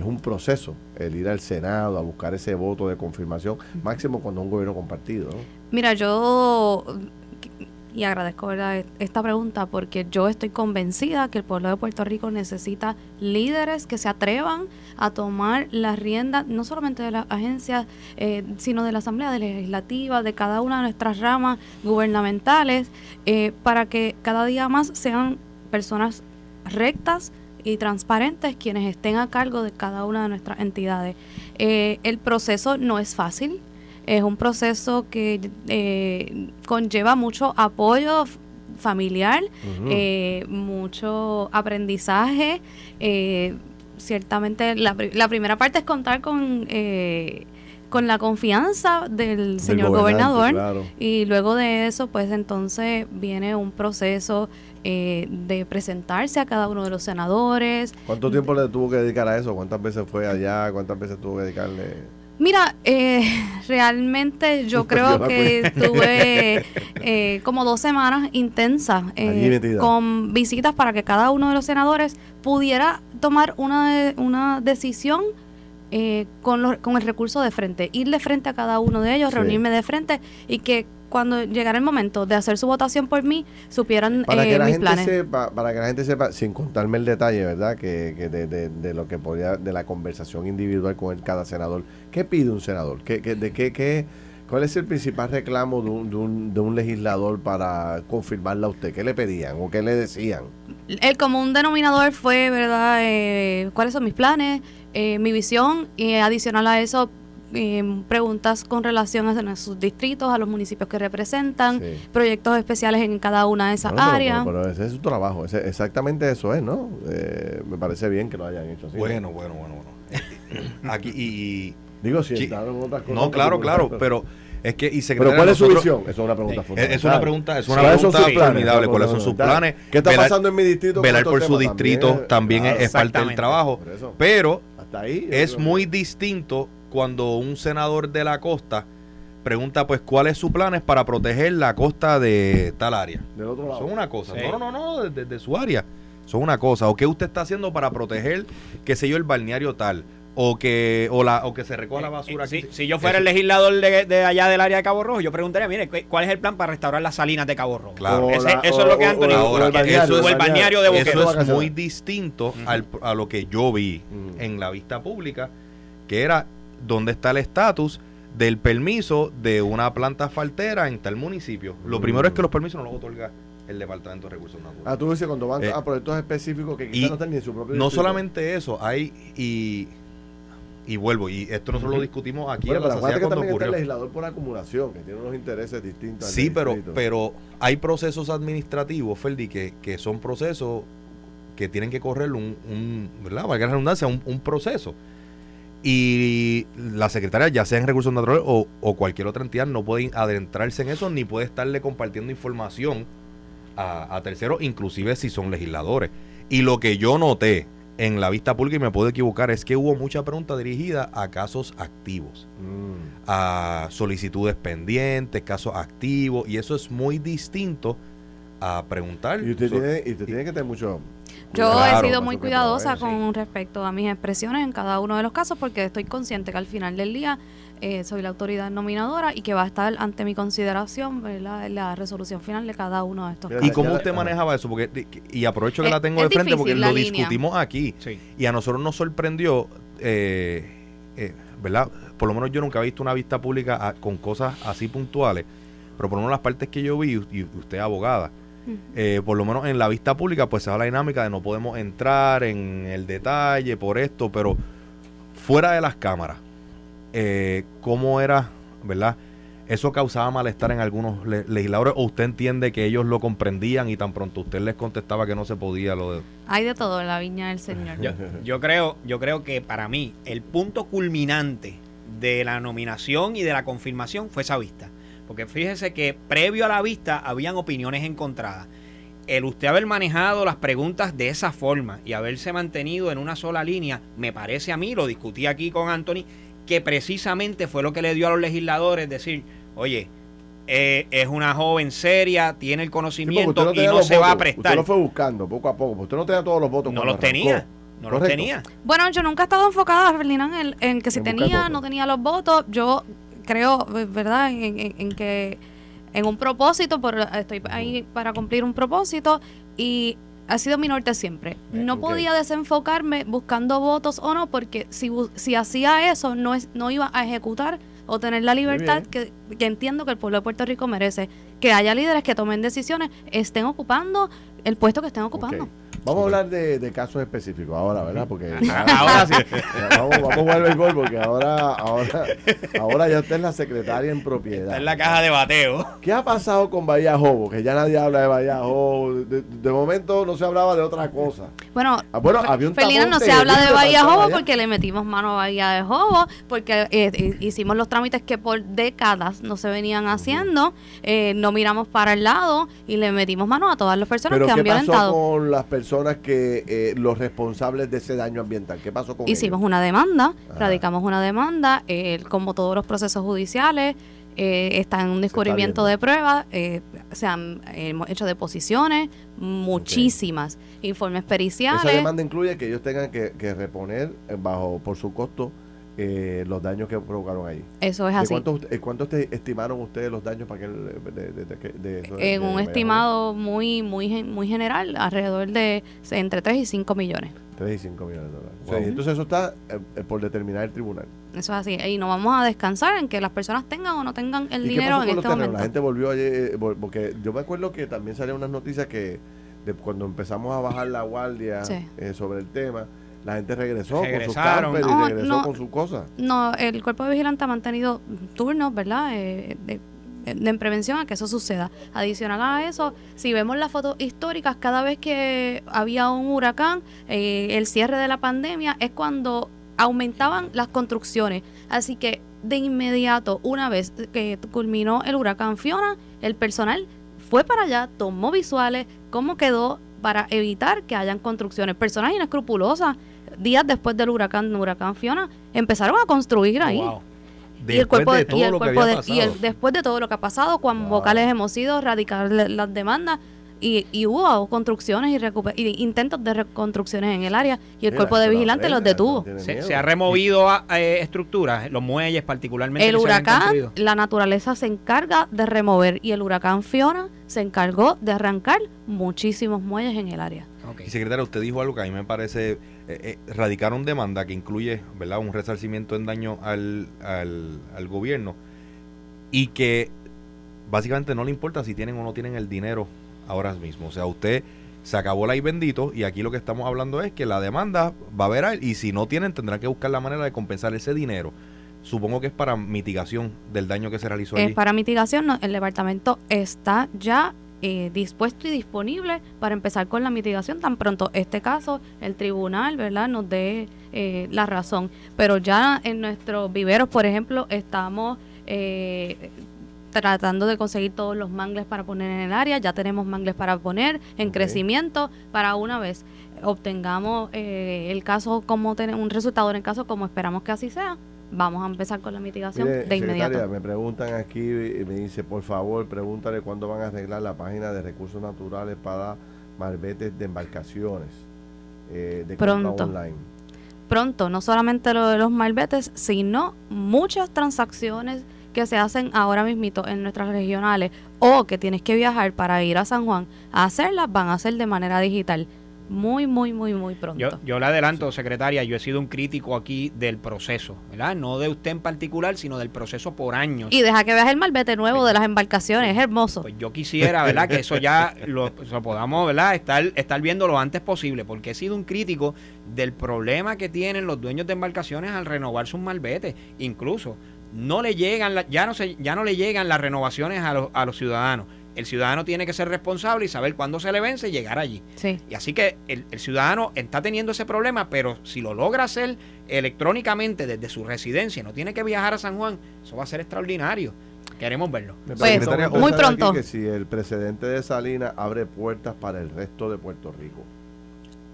[SPEAKER 2] es un proceso el ir al Senado a buscar ese voto de confirmación, máximo cuando un gobierno compartido.
[SPEAKER 5] Mira, yo y agradezco esta pregunta porque yo estoy convencida que el pueblo de Puerto Rico necesita líderes que se atrevan a tomar las riendas, no solamente de las agencias, eh, sino de la Asamblea Legislativa, de cada una de nuestras ramas gubernamentales, eh, para que cada día más sean personas rectas, y transparentes quienes estén a cargo de cada una de nuestras entidades. Eh, el proceso no es fácil, es un proceso que eh, conlleva mucho apoyo familiar, eh, mucho aprendizaje. ciertamente la, la, primera parte es contar con con la confianza del señor gobernador y luego de eso pues entonces viene un proceso eh, de presentarse a cada uno de los senadores.
[SPEAKER 2] ¿Cuánto tiempo le tuvo que dedicar a eso? ¿Cuántas veces fue allá? ¿Cuántas veces tuvo que dedicarle?
[SPEAKER 5] Mira, eh, realmente yo creo que estuve eh, como dos semanas intensas con visitas para que cada uno de los senadores pudiera tomar una, una decisión con, con el recurso de frente, ir de frente a cada uno de ellos, reunirme de frente y que cuando llegara el momento de hacer su votación por mí, supieran
[SPEAKER 2] para que
[SPEAKER 5] eh,
[SPEAKER 2] la gente Sepa, para que la gente sepa, sin contarme el detalle, ¿verdad? Que, que de, de, lo que podía, de la conversación individual con el, cada senador. ¿Qué pide un senador? ¿Qué, de qué, qué, ¿Cuál es el principal reclamo de un, de, un, de un legislador para confirmarla a usted? ¿Qué le pedían o qué le decían?
[SPEAKER 5] El común denominador fue, ¿verdad? Eh, ¿Cuáles son mis planes? Eh, mi visión y adicional a eso eh, preguntas con relación a sus distritos, a los municipios que representan, proyectos especiales en cada una de esas áreas.
[SPEAKER 2] Pero, ese es su trabajo, exactamente eso es, ¿no? Eh, me parece bien que lo hayan hecho así.
[SPEAKER 4] Bueno, bueno, bueno, bueno. Aquí y...
[SPEAKER 2] Digo, si otras
[SPEAKER 4] cosas. No, claro, claro, pero... Es que, y
[SPEAKER 2] Pero ¿cuál es su visión? Esa es una pregunta fundamental.
[SPEAKER 4] Es una pregunta, es una pregunta formidable. ¿Cuáles son sus planes?
[SPEAKER 2] ¿Qué está pasando en mi distrito?
[SPEAKER 4] Velar por su distrito también, es, parte del trabajo. Pero es muy distinto cuando un senador de la costa pregunta, pues, ¿cuáles sus planes para proteger la costa de tal área?
[SPEAKER 2] Del otro lado.
[SPEAKER 4] Son una cosa.
[SPEAKER 3] Sí.
[SPEAKER 4] No, no, no, no, desde su área. Son una cosa. ¿O qué usted está haciendo para proteger, qué sé yo, el balneario tal? O que, o la, o que se recoja la basura
[SPEAKER 3] Eh,
[SPEAKER 4] aquí.
[SPEAKER 3] si, si yo fuera
[SPEAKER 4] Eso-
[SPEAKER 3] el legislador de, de allá del área de Cabo Rojo, yo preguntaría, mire, ¿cu- ¿cuál es el plan para restaurar las salinas de Cabo Rojo?
[SPEAKER 4] Claro.
[SPEAKER 2] O
[SPEAKER 3] Ese-
[SPEAKER 2] la-
[SPEAKER 3] eso
[SPEAKER 2] o-
[SPEAKER 3] es lo que Anthony
[SPEAKER 2] o-
[SPEAKER 4] Ahora,
[SPEAKER 2] el balneario,
[SPEAKER 3] el balneario de
[SPEAKER 2] Eso
[SPEAKER 3] Boquerón.
[SPEAKER 4] Eso es muy distinto al- a lo que yo vi
[SPEAKER 2] Mm.
[SPEAKER 4] en la vista pública, que era dónde está el estatus del permiso de una planta faltera en tal municipio. Lo
[SPEAKER 2] Mm.
[SPEAKER 4] primero es que los permisos no los otorga el Departamento de Recursos Naturales.
[SPEAKER 2] Ah, tú dices cuando van
[SPEAKER 4] Eh,
[SPEAKER 2] a proyectos específicos que quizás no están ni en su propio
[SPEAKER 4] No
[SPEAKER 2] distrito.
[SPEAKER 4] solamente eso, hay y, y vuelvo, y esto nosotros lo discutimos aquí
[SPEAKER 2] Bueno,
[SPEAKER 4] en la sociedad
[SPEAKER 2] que
[SPEAKER 4] cuando
[SPEAKER 2] también está el legislador por acumulación, que tiene unos intereses distintos.
[SPEAKER 4] Sí, pero,
[SPEAKER 2] distrito.
[SPEAKER 4] pero hay procesos administrativos, Ferdi, que, que son procesos que tienen que correr un, un ¿verdad? Valga la redundancia, un, un proceso. Y la secretaria, ya sea en recursos naturales o, o cualquier otra entidad, no puede adentrarse en eso ni puede estarle compartiendo información a, a terceros, inclusive si son legisladores. Y lo que yo noté en la vista pública, y me puedo equivocar, es que hubo mucha pregunta dirigida a casos activos
[SPEAKER 2] Mm.
[SPEAKER 4] a solicitudes pendientes, casos activos, y eso es muy distinto a preguntar.
[SPEAKER 2] Y usted,
[SPEAKER 4] so-
[SPEAKER 2] tiene, y usted tiene que tener mucho.
[SPEAKER 5] Yo
[SPEAKER 4] Claro,
[SPEAKER 5] he sido muy cuidadosa con respecto a mis expresiones en cada uno de los casos porque estoy consciente que al final del día eh, soy la autoridad nominadora y que va a estar ante mi consideración ¿verdad? la resolución final de cada uno de estos
[SPEAKER 2] Mira,
[SPEAKER 4] ¿Y
[SPEAKER 5] casos.
[SPEAKER 4] cómo usted manejaba eso? Porque, y aprovecho que
[SPEAKER 5] Es-
[SPEAKER 4] la tengo de frente porque lo
[SPEAKER 5] línea.
[SPEAKER 4] discutimos aquí.
[SPEAKER 3] Sí.
[SPEAKER 4] Y a nosotros nos sorprendió, eh, eh, ¿verdad? Por lo menos yo nunca he visto una vista pública a- con cosas así puntuales, pero por lo menos las partes que yo vi, y usted es abogada, eh, por lo menos en la vista pública, pues se da la dinámica de no podemos entrar en el detalle por esto, pero fuera de las cámaras, eh, ¿cómo era, verdad? ¿Eso causaba malestar en algunos le- legisladores o usted entiende que ellos lo comprendían y tan pronto usted les contestaba que no se podía lo de...
[SPEAKER 5] Hay de todo en la viña del Señor.
[SPEAKER 3] Yo, yo creo, yo creo que para mí el punto culminante de la nominación y de la confirmación fue esa vista. Porque fíjese que previo a la vista habían opiniones encontradas. El usted haber manejado las preguntas de esa forma y haberse mantenido en una sola línea, me parece a mí, lo discutí aquí con Anthony, que precisamente fue lo que le dio a los legisladores decir, oye, eh, es una joven seria, tiene el
[SPEAKER 2] Sí,
[SPEAKER 3] conocimiento y no se va a prestar.
[SPEAKER 2] Usted lo fue buscando poco a poco. porque Usted no tenía todos los votos.
[SPEAKER 3] No los tenía, no los tenía.
[SPEAKER 5] Bueno, yo nunca he estado enfocada, Ferdinand, en, en que si
[SPEAKER 2] En
[SPEAKER 5] tenía, no tenía los votos. Yo creo, eh, ¿verdad?, en, en- en que en un propósito, por, estoy ahí para cumplir un propósito y ha sido mi norte siempre. No
[SPEAKER 2] ok.
[SPEAKER 5] podía desenfocarme buscando votos o no, porque si, si hacía eso, no, es, no iba a ejecutar o tener la libertad que, que entiendo que el pueblo de Puerto Rico merece. Que haya líderes que tomen decisiones, estén ocupando el puesto que estén ocupando.
[SPEAKER 2] Vamos a hablar de, de casos específicos ahora, ¿verdad? Porque
[SPEAKER 3] Ahora sí.
[SPEAKER 2] vamos, vamos a jugar al béisbol porque ahora, ahora, ahora ya usted es la secretaria en propiedad.
[SPEAKER 3] Está en la caja de bateo.
[SPEAKER 2] ¿Qué ha pasado con Bahía Jobo? Que ya nadie habla de Bahía Jobo. De, de momento no se hablaba de otra cosa.
[SPEAKER 5] Bueno,
[SPEAKER 2] Ah, bueno, había un
[SPEAKER 5] Felina no se habla de Bahía Jobo porque le metimos mano a Bahía de Jobo, porque eh, eh, hicimos los trámites que por décadas no se venían haciendo, eh, no miramos para el lado y le metimos mano a todas las personas
[SPEAKER 2] Pero
[SPEAKER 5] han
[SPEAKER 2] ¿qué pasó con las personas que, eh, los responsables de ese daño ambiental? ¿Qué pasó con
[SPEAKER 5] Hicimos
[SPEAKER 2] ellos?
[SPEAKER 5] una demanda,
[SPEAKER 2] Ajá.
[SPEAKER 5] radicamos una demanda, eh, como todos los procesos judiciales, eh, está en un descubrimiento de pruebas, eh, se han hemos hecho deposiciones, muchísimas, informes
[SPEAKER 2] Esa
[SPEAKER 5] periciales.
[SPEAKER 2] demanda incluye que ellos tengan que, que reponer eh, bajo por su costo eh, los daños que provocaron ahí.
[SPEAKER 5] Eso es
[SPEAKER 2] ¿De
[SPEAKER 5] así.
[SPEAKER 2] cuánto, usted- eh, cuánto estimaron ustedes los daños para que el- de, de- de-
[SPEAKER 5] en un estimado muy muy muy general, alrededor de entre 3 y 5 millones.
[SPEAKER 2] Jobo? 3 y 5 millones de dólares.
[SPEAKER 4] Wow.
[SPEAKER 2] Sí, entonces eso está eh, eh, por determinar el tribunal.
[SPEAKER 5] Eso es así. Y no vamos a descansar en que las personas tengan o no tengan el
[SPEAKER 2] ¿Y qué
[SPEAKER 5] dinero
[SPEAKER 2] pasó
[SPEAKER 5] en este
[SPEAKER 2] terrenos?
[SPEAKER 5] momento.
[SPEAKER 2] La gente volvió ayer, eh, porque yo me acuerdo que también salieron unas noticias que de cuando empezamos a bajar la guardia
[SPEAKER 5] Sí.
[SPEAKER 2] eh, sobre el tema, la gente regresó
[SPEAKER 3] Regresaron.
[SPEAKER 2] con sus campers
[SPEAKER 5] No,
[SPEAKER 2] y regresó
[SPEAKER 5] no.
[SPEAKER 2] con sus cosas.
[SPEAKER 5] No, el cuerpo de vigilante ha mantenido turnos, ¿verdad? Eh, de, de- en prevención a que eso suceda. Adicional a eso, si vemos las fotos históricas, cada vez que había un huracán, eh, el cierre de la pandemia es cuando aumentaban las construcciones. Así que de inmediato, una vez que culminó el huracán Fiona, el personal fue para allá, tomó visuales, cómo quedó, para evitar que hayan construcciones. Personas inescrupulosas, días después del huracán, huracán Fiona, empezaron a construir ahí.
[SPEAKER 4] Y el cuerpo de, todo lo que había pasado.
[SPEAKER 5] y después de todo lo que ha pasado, cuando vocales hemos ido radicar las demandas, y, y, hubo construcciones y, y, intentos de reconstrucciones en el área y el cuerpo de vigilantes los detuvo.
[SPEAKER 3] Se, ha removido a, eh, estructuras, los muelles particularmente.
[SPEAKER 5] El huracán, la naturaleza se encarga de remover y el huracán Fiona se encargó de arrancar muchísimos muelles en el área.
[SPEAKER 4] Y secretaria, usted dijo algo que a mí me parece, eh, eh, radicaron demanda que incluye ¿verdad? un resarcimiento en daño al, al, al gobierno y que básicamente no le importa si tienen o no tienen el dinero ahora mismo. O sea, usted se acabó la I bendito y aquí lo que estamos hablando es que la demanda va a haber y si no tienen tendrán que buscar la manera de compensar ese dinero. Supongo que es para mitigación del daño que se realizó
[SPEAKER 5] Es para mitigación, el departamento está ya eh, dispuesto y disponible para empezar con la mitigación tan pronto este caso el tribunal verdad nos dé eh, la razón pero ya en nuestros viveros por ejemplo estamos eh, tratando de conseguir todos los mangles para poner en el área. Ya tenemos mangles para poner en crecimiento para una vez obtengamos eh, el caso como tener un resultado en el caso como esperamos que así sea. Vamos a empezar con la mitigación de inmediato.
[SPEAKER 2] Me preguntan aquí y me dice, por favor, pregúntale cuándo van a arreglar la página de recursos naturales para malbetes de embarcaciones eh, de
[SPEAKER 5] Pronto.
[SPEAKER 2] online.
[SPEAKER 5] Pronto, no solamente lo de los malbetes, sino muchas transacciones que se hacen ahora mismito en nuestras regionales o que tienes que viajar para ir a San Juan a hacerlas, van a ser de manera digital. Muy, muy, muy, muy pronto.
[SPEAKER 3] Yo, yo le adelanto, secretaria, yo he sido un crítico aquí del proceso, ¿verdad? No de usted en particular, sino del proceso por años.
[SPEAKER 5] Y deja que veas el malvete nuevo de las embarcaciones, es hermoso.
[SPEAKER 3] Pues yo quisiera, ¿verdad? que eso ya lo, lo, podamos, ¿verdad? Estar, estar viendo lo antes posible, porque he sido un crítico del problema que tienen los dueños de embarcaciones al renovar sus malbetes. Incluso no le llegan, ya, no se, ya no le llegan las renovaciones a, los, a los ciudadanos. El ciudadano tiene que ser responsable y saber cuándo se le vence y llegar allí.
[SPEAKER 5] Sí.
[SPEAKER 3] Y así que el, ciudadano está teniendo ese problema, pero si lo logra hacer electrónicamente desde su residencia, no tiene que viajar a San Juan, eso va a ser extraordinario. Queremos verlo.
[SPEAKER 5] Pues, muy pronto.
[SPEAKER 2] Que si el presidente de Salinas abre puertas para el resto de Puerto Rico.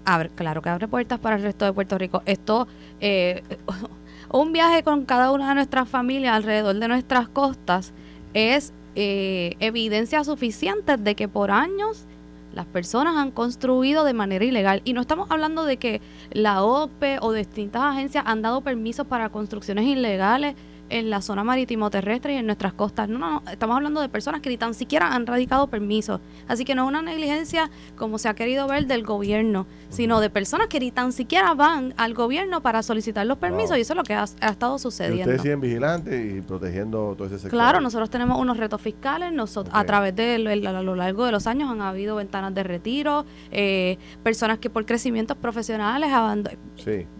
[SPEAKER 5] Abre, claro que abre puertas para el resto de Puerto Rico. Esto, eh, un viaje con cada una de nuestras familias alrededor de nuestras costas es eh, evidencia suficiente de que por años las personas han construido de manera ilegal. Y no estamos hablando de que la OPE o distintas agencias han dado permisos para construcciones ilegales en la zona marítimo terrestre y en nuestras costas. No, no, estamos hablando de personas que ni tan siquiera han radicado permisos. Así que no es una negligencia como se ha querido ver del gobierno, sino de personas que ni tan siquiera van al gobierno para solicitar los permisos y eso es lo que ha, estado sucediendo.
[SPEAKER 2] ustedes siguen vigilantes y protegiendo todo ese sector.
[SPEAKER 5] Claro, nosotros tenemos unos retos fiscales, nosotros, a través de a lo largo de los años han habido ventanas de retiro, eh, personas que por crecimientos profesionales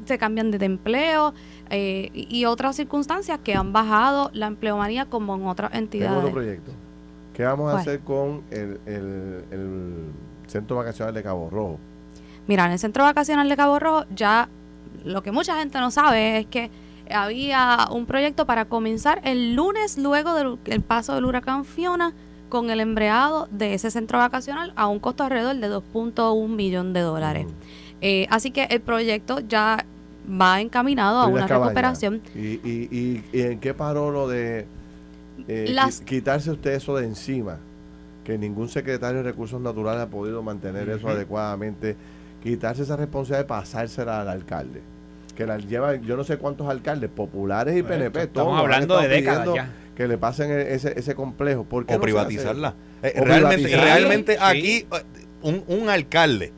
[SPEAKER 5] se cambian de empleo. Eh, y, otras circunstancias que han bajado la empleomanía como en otras entidades.
[SPEAKER 2] otro proyecto. ¿Qué vamos a hacer con el, centro vacacional de Cabo Rojo?
[SPEAKER 5] Mira, en el centro vacacional de Cabo Rojo ya lo que mucha gente no sabe es que había un proyecto para comenzar el lunes luego del paso del huracán Fiona con el embreado de ese centro vacacional a un costo alrededor de 2.1 millón de dólares. Eh, así que el proyecto ya va encaminado a una recuperación.
[SPEAKER 2] ¿Y, y, y, en qué paró lo de eh, quitarse usted eso de encima? Que ningún secretario de Recursos Naturales ha podido mantener eso adecuadamente. Quitarse esa responsabilidad de pasársela al alcalde. Que la lleva, yo no sé cuántos alcaldes, populares y PNP,
[SPEAKER 3] estamos hablando de décadas ya.
[SPEAKER 2] Que le pasen e-, ese, ese complejo. ¿Por
[SPEAKER 4] o, privatizarla. Eh, realmente, realmente aquí eh, un, un alcalde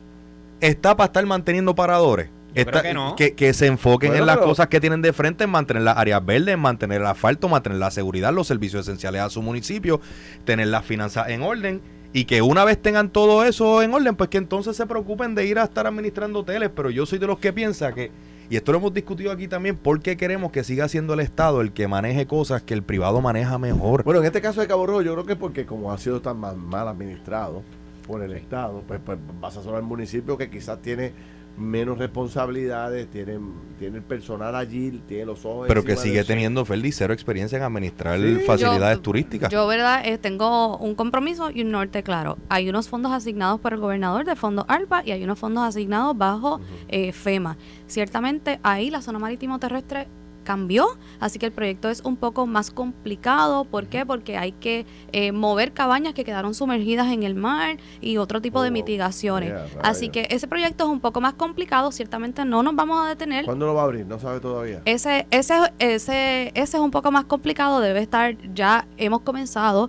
[SPEAKER 4] está para estar manteniendo paradores que, se enfoquen en las cosas que tienen de frente, en mantener las áreas verdes, en mantener el asfalto, mantener la seguridad, los servicios esenciales a su municipio, tener las finanzas en orden y que una vez tengan todo eso en orden, pues que entonces se preocupen de ir a estar administrando hoteles. Pero yo soy de los que piensa que, y esto lo hemos discutido aquí también, ¿por qué queremos que siga siendo el Estado el que maneje cosas que el privado maneja mejor?
[SPEAKER 2] Bueno, en este caso de Cabo Rojo, yo creo que es porque como ha sido tan mal, administrado por el Estado, pues, pues vas a solo al municipio que quizás tiene menos responsabilidades, tienen, tienen personal allí, tienen los ojos.
[SPEAKER 4] Pero que sigue teniendo Ferdi cero experiencia en administrar
[SPEAKER 2] Sí.
[SPEAKER 4] facilidades
[SPEAKER 5] Yo-
[SPEAKER 4] turísticas.
[SPEAKER 5] Yo, verdad, eh, tengo un compromiso y un norte claro. Hay unos fondos asignados por el gobernador de fondos ARPA y hay unos fondos asignados bajo eh, FEMA. Ciertamente ahí la zona marítimo terrestre cambió, así que el proyecto es un poco más complicado. ¿Por qué? Porque hay que eh, mover cabañas que quedaron sumergidas en el mar y otro tipo de
[SPEAKER 2] Oh,
[SPEAKER 5] mitigaciones.
[SPEAKER 2] yeah,
[SPEAKER 5] Así que ese proyecto es un poco más complicado. Ciertamente no nos vamos a detener.
[SPEAKER 2] ¿Cuándo lo va a abrir? No sabe todavía.
[SPEAKER 5] Ese, ese, ese, ese es un poco más complicado, debe estar, ya hemos comenzado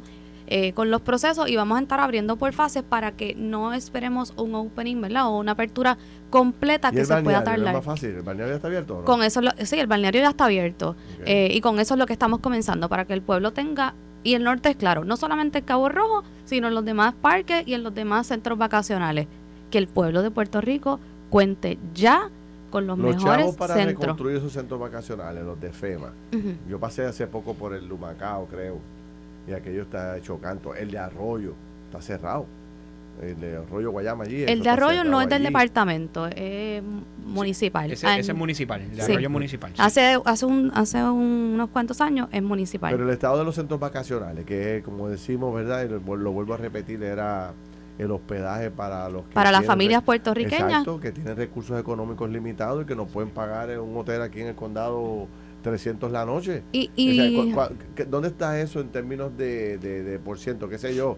[SPEAKER 5] eh, con los procesos y vamos a estar abriendo por fases para que no esperemos un opening, ¿verdad? O una apertura completa
[SPEAKER 2] ¿Y
[SPEAKER 5] que
[SPEAKER 2] el
[SPEAKER 5] se pueda tardar.
[SPEAKER 2] más fácil? ¿El balneario ya está abierto no?
[SPEAKER 5] Con eso, lo- sí, el balneario ya está abierto eh, y con eso es lo que estamos comenzando, para que el pueblo tenga, y el norte es claro, no solamente en Cabo Rojo, sino en los demás parques y en los demás centros vacacionales, que el pueblo de Puerto Rico cuente ya con los,
[SPEAKER 2] los
[SPEAKER 5] mejores
[SPEAKER 2] chavos para
[SPEAKER 5] centros.
[SPEAKER 2] reconstruir esos centros vacacionales, los de FEMA. Yo pasé hace poco por el Lumacao, creo, y aquello está hecho canto. El de Arroyo está cerrado. El de Arroyo Guayama allí.
[SPEAKER 5] El de Arroyo no es del
[SPEAKER 2] allí.
[SPEAKER 5] departamento, es municipal.
[SPEAKER 3] Ese,
[SPEAKER 5] Ah,
[SPEAKER 3] ese es municipal, el de
[SPEAKER 5] Sí.
[SPEAKER 3] Arroyo municipal. sí.
[SPEAKER 5] Hace, hace, un, hace un- unos cuantos años es municipal.
[SPEAKER 2] Pero el estado de los centros vacacionales, que como decimos, ¿verdad? Y lo, lo vuelvo a repetir, era el hospedaje para los que
[SPEAKER 5] para las
[SPEAKER 2] tienen
[SPEAKER 5] familias puertorriqueñas,
[SPEAKER 2] Exacto, que tienen recursos económicos limitados y que no pueden pagar en un hotel aquí en el condado 300 la noche.
[SPEAKER 5] y,
[SPEAKER 2] O sea,
[SPEAKER 5] y
[SPEAKER 2] ¿Dónde está eso en términos de, de, de por ciento? ¿Qué sé yo?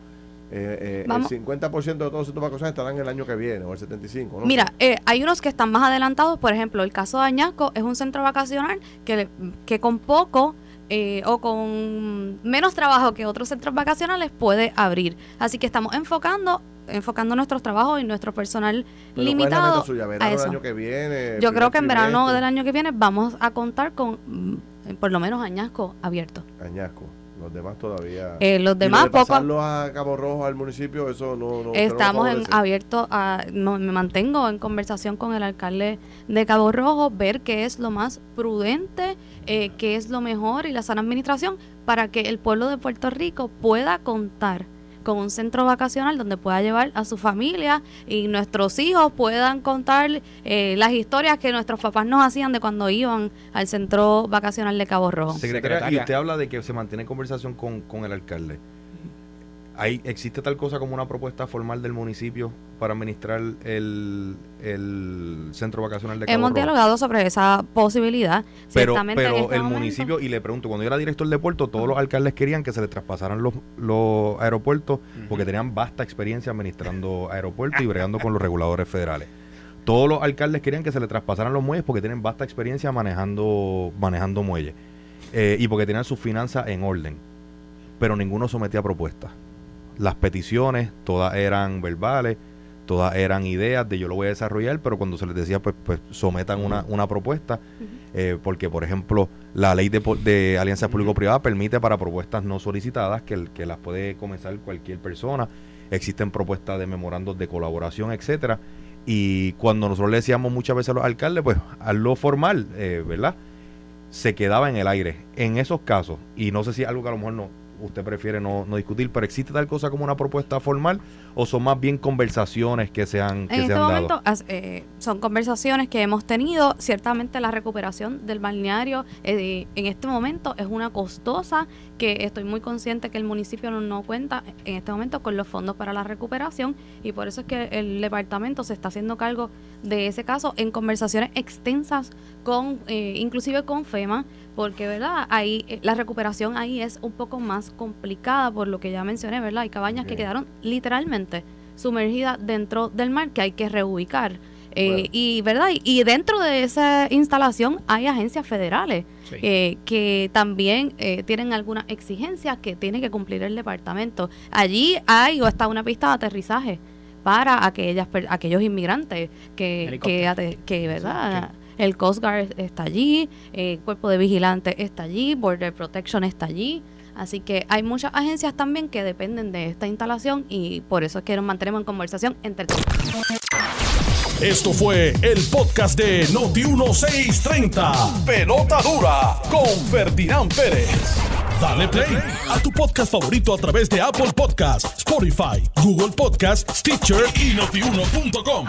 [SPEAKER 2] Eh, eh, el
[SPEAKER 5] Vamos.
[SPEAKER 2] 50% de todos centros vacacionales estarán el año que viene, o el 75%. ¿no?
[SPEAKER 5] mira, eh, hay unos que están más adelantados, por ejemplo, el caso de Añasco es un centro vacacional que, que con poco eh, o con menos trabajo que otros centros vacacionales puede abrir. Así que estamos enfocando enfocando nuestros trabajos y nuestro personal
[SPEAKER 2] Pero ¿cuál es la
[SPEAKER 5] limitado a eso.
[SPEAKER 2] año que viene?
[SPEAKER 5] Yo creo que en verano del año que viene vamos a contar con mm, por lo menos Añasco abierto.
[SPEAKER 2] Añasco. Los demás todavía.
[SPEAKER 5] Eh, los
[SPEAKER 2] Y lo
[SPEAKER 5] demás
[SPEAKER 2] de
[SPEAKER 5] poco
[SPEAKER 2] a Cabo Rojo al municipio, eso no. no usted no
[SPEAKER 5] Estamos en- abiertos a, no, me mantengo en conversación con el alcalde de Cabo Rojo, ver qué es lo más prudente, eh, qué es lo mejor y la sana administración para que el pueblo de Puerto Rico pueda contar con un centro vacacional donde pueda llevar a su familia y nuestros hijos puedan contar eh, las historias que nuestros papás nos hacían de cuando iban al centro vacacional de Cabo Rojo.
[SPEAKER 4] Secretaria, y usted habla de que se mantiene conversación con, con el alcalde. ¿Hay, ¿Existe tal cosa como una propuesta formal del municipio para administrar el, el centro vacacional de Cabo
[SPEAKER 5] Hemos
[SPEAKER 4] Rojo?
[SPEAKER 5] dialogado sobre esa posibilidad.
[SPEAKER 4] Pero, pero
[SPEAKER 5] este
[SPEAKER 4] el
[SPEAKER 5] momento-
[SPEAKER 4] municipio, y le pregunto, cuando yo era director de puerto, todos los alcaldes querían que se le traspasaran los, los aeropuertos porque tenían vasta experiencia administrando aeropuertos y bregando con los reguladores federales. Todos los alcaldes querían que se le traspasaran los muelles porque tienen vasta experiencia manejando, manejando muelles eh, y porque tenían sus finanzas en orden. Pero ninguno sometía propuestas. Las peticiones, todas eran verbales, todas eran ideas de yo lo voy a desarrollar, pero cuando se les decía, pues, pues sometan una, una propuesta, eh, porque por ejemplo la ley de, de alianzas público-privadas permite para propuestas no solicitadas que, que las puede comenzar cualquier persona, existen propuestas de memorandos de colaboración, etcétera, y cuando nosotros le decíamos muchas veces a los alcaldes, pues hazlo formal, eh, ¿verdad? Se quedaba en el aire. En esos casos, y no sé si algo que a lo mejor no usted prefiere no, no discutir, pero ¿existe tal cosa como una propuesta formal o son más bien conversaciones que se han, que
[SPEAKER 5] En
[SPEAKER 4] se
[SPEAKER 5] este
[SPEAKER 4] han
[SPEAKER 5] momento
[SPEAKER 4] dado?
[SPEAKER 5] eh, son conversaciones que hemos tenido. Ciertamente la recuperación del balneario eh, en este momento es una costosa que estoy muy consciente que el municipio no, no cuenta en este momento con los fondos para la recuperación y por eso es que el departamento se está haciendo cargo de ese caso en conversaciones extensas con eh, inclusive con FEMA porque verdad ahí eh, la recuperación ahí es un poco más complicada por lo que ya mencioné verdad hay cabañas que quedaron literalmente sumergidas dentro del mar que hay que reubicar. Eh,
[SPEAKER 2] Bueno.
[SPEAKER 5] y verdad y, dentro de esa instalación hay agencias federales
[SPEAKER 3] Sí.
[SPEAKER 5] eh, que también eh, tienen algunas exigencias que tiene que cumplir el departamento. Allí hay o está una pista de aterrizaje para aquellas aquellos inmigrantes que que, ate- que verdad el Coast Guard está allí, el Cuerpo de Vigilantes está allí, Border Protection está allí. Así que hay muchas agencias también que dependen de esta instalación y por eso es que nos mantenemos en conversación entre todos.
[SPEAKER 1] Esto fue el podcast de Noti1630. Pelota dura con Ferdinand Pérez. Dale play a tu podcast favorito a través de Apple Podcasts, Spotify, Google Podcasts, Stitcher y notiuno.com.